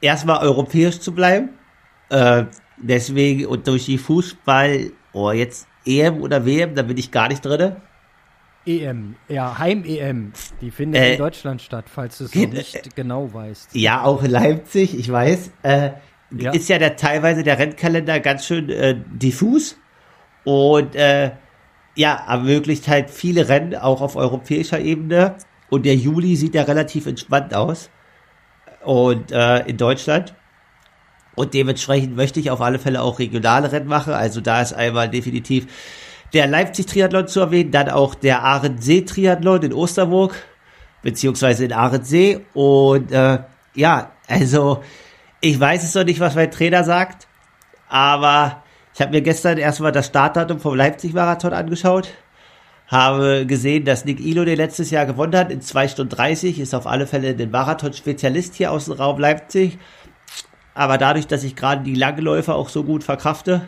erstmal europäisch zu bleiben. Äh, deswegen und durch die Fußball, oh jetzt EM oder WM, da bin ich gar nicht drin. EM, ja, Heim-EM. Die findet äh, in Deutschland statt, falls du es noch nicht äh, genau weißt. Ja, auch in Leipzig, ich weiß. Äh, ja. Ist ja der, teilweise der Rennkalender ganz schön äh, diffus. Und ja, ermöglicht halt viele Rennen auch auf europäischer Ebene. Und der Juli sieht ja relativ entspannt aus. Und äh, in Deutschland. Und dementsprechend möchte ich auf alle Fälle auch regionale Rennen machen. Also da ist einmal definitiv der Leipzig-Triathlon zu erwähnen, dann auch der Ahrensee-Triathlon in Osterburg, beziehungsweise in Ahrensee. Und äh, ja, also ich weiß es noch nicht, was mein Trainer sagt, aber ich habe mir gestern erstmal das Startdatum vom Leipzig-Marathon angeschaut, habe gesehen, dass Nick Ilo den letztes Jahr gewonnen hat in 2 Stunden 30, ist auf alle Fälle ein Marathon-Spezialist hier aus dem Raum Leipzig. Aber dadurch, dass ich gerade die Langläufer auch so gut verkrafte,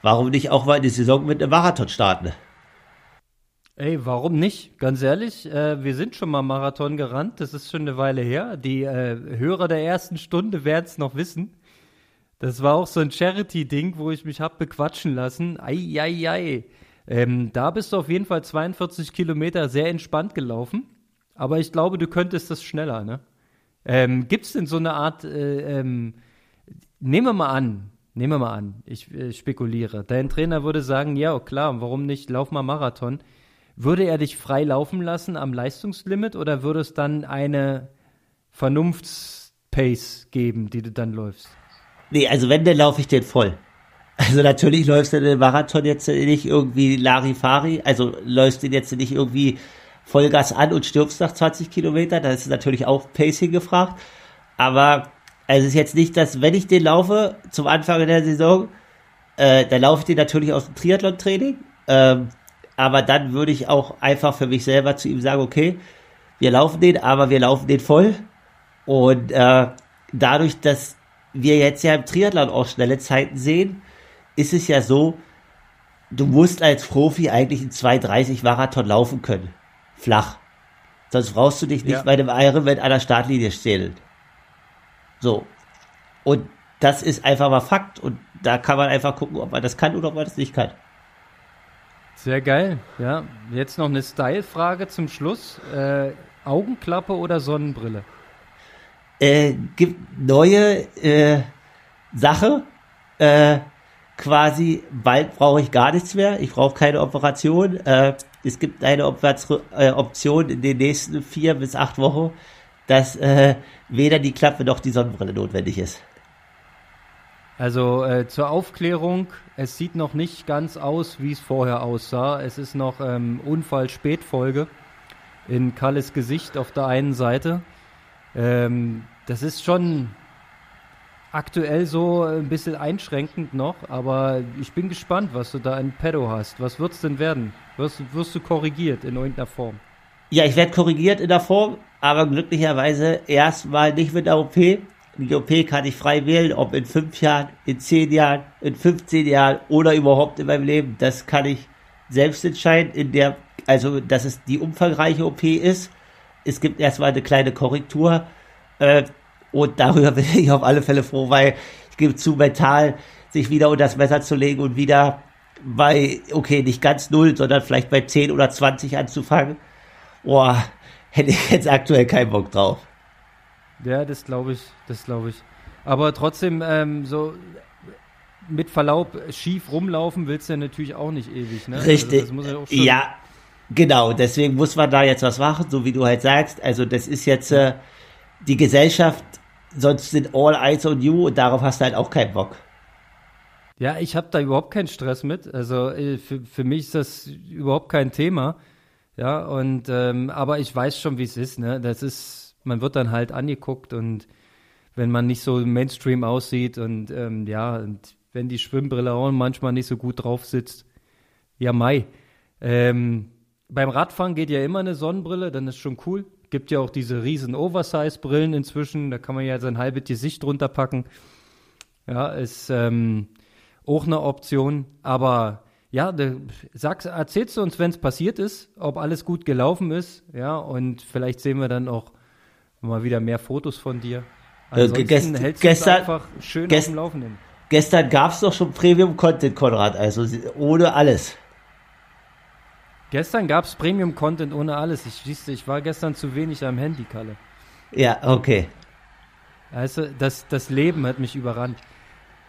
warum nicht auch mal die Saison mit einem Marathon starten? Ey, warum nicht? Ganz ehrlich, äh, wir sind schon mal Marathon gerannt, das ist schon eine Weile her. Die äh, Hörer der ersten Stunde werden es noch wissen. Das war auch so ein Charity-Ding, wo ich mich hab bequatschen lassen. Ei, ei, ei. Ähm, da bist du auf jeden Fall 42 Kilometer sehr entspannt gelaufen. Aber ich glaube, du könntest das schneller, ne? Ähm, Gibt es denn so eine Art äh, ähm, nehmen wir mal an, nehmen wir mal an, ich äh, spekuliere. Dein Trainer würde sagen, ja, klar, warum nicht, lauf mal Marathon. Würde er dich frei laufen lassen am Leistungslimit oder würde es dann eine Vernunftspace geben, die du dann läufst? Nee, also wenn, dann laufe ich den voll. Also natürlich läufst du den Marathon jetzt nicht irgendwie Larifari, also läufst den jetzt nicht irgendwie Vollgas an und stirbst nach 20 Kilometern, da ist natürlich auch Pacing gefragt. Aber es ist jetzt nicht, dass wenn ich den laufe zum Anfang der Saison, äh, dann laufe ich den natürlich aus dem Triathlon-Training. Ähm, aber dann würde ich auch einfach für mich selber zu ihm sagen, okay, wir laufen den, aber wir laufen den voll. Und äh, dadurch, dass wir jetzt ja im Triathlon auch schnelle Zeiten sehen, ist es ja so, du musst als Profi eigentlich in 2,30 Marathon laufen können. Flach. Sonst brauchst du dich nicht ja. bei dem Ironman an der Startlinie stellen. So. Und das ist einfach mal Fakt. Und da kann man einfach gucken, ob man das kann oder ob man das nicht kann. Sehr geil. Ja, jetzt noch eine Style-Frage zum Schluss. Äh, Augenklappe oder Sonnenbrille? Äh, gibt neue äh, Sache. äh, quasi, bald brauche ich gar nichts mehr. Ich brauche keine Operation. Äh, es gibt eine äh, Option in den nächsten vier bis acht Wochen, dass äh, weder die Klappe noch die Sonnenbrille notwendig ist. Also äh, zur Aufklärung, es sieht noch nicht ganz aus, wie es vorher aussah. Es ist noch ähm, Unfall-Spätfolge in Kalles Gesicht auf der einen Seite. Ähm, das ist schon aktuell so ein bisschen einschränkend noch, aber ich bin gespannt, was du da in Pedo hast. Was wird's denn werden? Wirst, wirst du korrigiert in irgendeiner Form? Ja, ich werde korrigiert in der Form, aber glücklicherweise erstmal nicht mit der OP. Die OP kann ich frei wählen, ob in fünf Jahren, in zehn Jahren, in 15 Jahren oder überhaupt in meinem Leben. Das kann ich selbst entscheiden, in der, also, dass es die umfangreiche OP ist. Es gibt erstmal eine kleine Korrektur. Äh, und darüber bin ich auf alle Fälle froh, weil ich gebe zu, mental sich wieder unter das Messer zu legen und wieder bei, okay, nicht ganz null, sondern vielleicht bei 10 oder 20 anzufangen. Boah, hätte ich jetzt aktuell keinen Bock drauf. Ja, das glaube ich, das glaube ich. Aber trotzdem, ähm, so mit Verlaub, schief rumlaufen willst du ja natürlich auch nicht ewig, ne? Richtig. Also ja, ja, genau. Deswegen muss man da jetzt was machen, so wie du halt sagst. Also das ist jetzt äh, die Gesellschaft, sonst sind all eyes on you und darauf hast du halt auch keinen Bock. Ja, ich habe da überhaupt keinen Stress mit. Also äh, für, für mich ist das überhaupt kein Thema. Ja, und ähm, aber ich weiß schon, wie es ist, ne? Das ist man wird dann halt angeguckt und wenn man nicht so Mainstream aussieht und ähm, ja, und wenn die Schwimmbrille auch manchmal nicht so gut drauf sitzt, ja, Mai. Ähm, beim Radfahren geht ja immer eine Sonnenbrille, dann ist schon cool. Gibt ja auch diese riesen Oversize-Brillen inzwischen, da kann man ja sein halbes Gesicht drunter packen. Ja, ist ähm, auch eine Option, aber ja, de, sagst, erzählst du uns, wenn es passiert ist, ob alles gut gelaufen ist, ja, und vielleicht sehen wir dann auch Mal wieder mehr Fotos von dir. Äh, Ansonsten gest hältst gestern, einfach schön gest auf dem Laufenden. Gestern gab es doch schon Premium-Content, Konrad, also ohne alles. Gestern gab es Premium-Content ohne alles. Ich, siehste, ich war gestern zu wenig am Handy, Kalle. Ja, okay. Also, das, das Leben hat mich überrannt.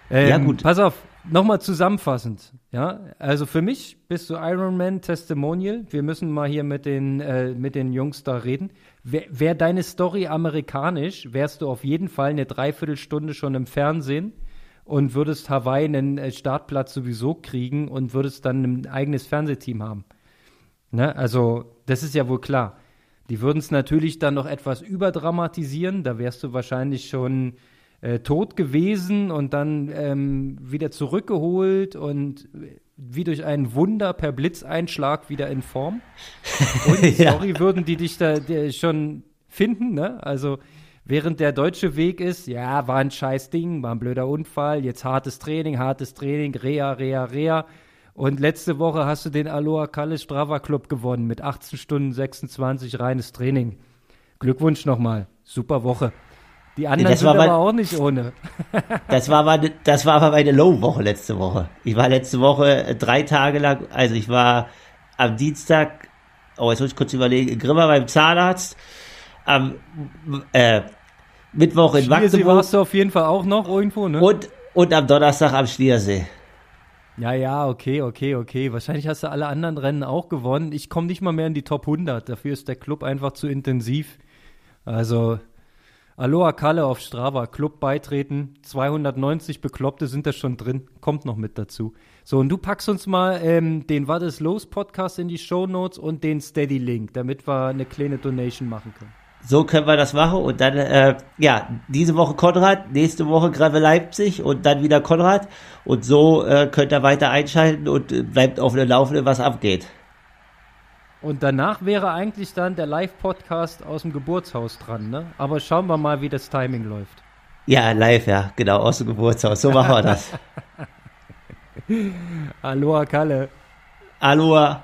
Ähm, ja, gut. Pass auf, nochmal zusammenfassend. Ja, also für mich bist du Ironman Testimonial. Wir müssen mal hier mit den, äh, mit den Jungs da reden. Wäre wär deine Story amerikanisch, wärst du auf jeden Fall eine Dreiviertelstunde schon im Fernsehen und würdest Hawaii einen äh, Startplatz sowieso kriegen und würdest dann ein eigenes Fernsehteam haben. Ne? Also, das ist ja wohl klar. Die würden es natürlich dann noch etwas überdramatisieren. Da wärst du wahrscheinlich schon äh, tot gewesen und dann ähm, wieder zurückgeholt und wie durch ein Wunder per Blitzeinschlag wieder in Form. Und ja. sorry, würden die dich da schon finden, ne? Also während der deutsche Weg ist, ja, war ein scheiß Ding, war ein blöder Unfall, jetzt hartes Training, hartes Training, Rea, Rea, Rea. Und letzte Woche hast du den Aloha Kalle Strava Club gewonnen mit 18 Stunden 26 reines Training. Glückwunsch nochmal. Super Woche. Die anderen das sind aber auch nicht ohne. das war aber, das war aber meine Low-Woche letzte Woche. Ich war letzte Woche äh, drei Tage lang, also ich war am Dienstag, oh, jetzt muss ich kurz überlegen, in Grimma beim Zahnarzt, am äh, Mittwoch in Schliersee Magdeburg. warst du auf jeden Fall auch noch irgendwo, ne? Und, und am Donnerstag am Schliersee. Ja, ja, okay, okay, okay. Wahrscheinlich hast du alle anderen Rennen auch gewonnen. Ich komme nicht mal mehr in die Top 100. Dafür ist der Club einfach zu intensiv. Also, Aloha Kalle auf Strava, Club beitreten, 290 Bekloppte sind da schon drin, kommt noch mit dazu. So, und du packst uns mal ähm, den What is Los Podcast in die Show Notes und den Steady Link, damit wir eine kleine Donation machen können. So können wir das machen und dann, äh, ja, diese Woche Konrad, nächste Woche Greve Leipzig und dann wieder Konrad und so äh, könnt ihr weiter einschalten und äh, bleibt auf der Laufenden, was abgeht. Und danach wäre eigentlich dann der Live-Podcast aus dem Geburtshaus dran, ne? Aber schauen wir mal, wie das Timing läuft. Ja, live, ja, genau, aus dem Geburtshaus. So machen wir das. Aloha, Kalle. Aloha.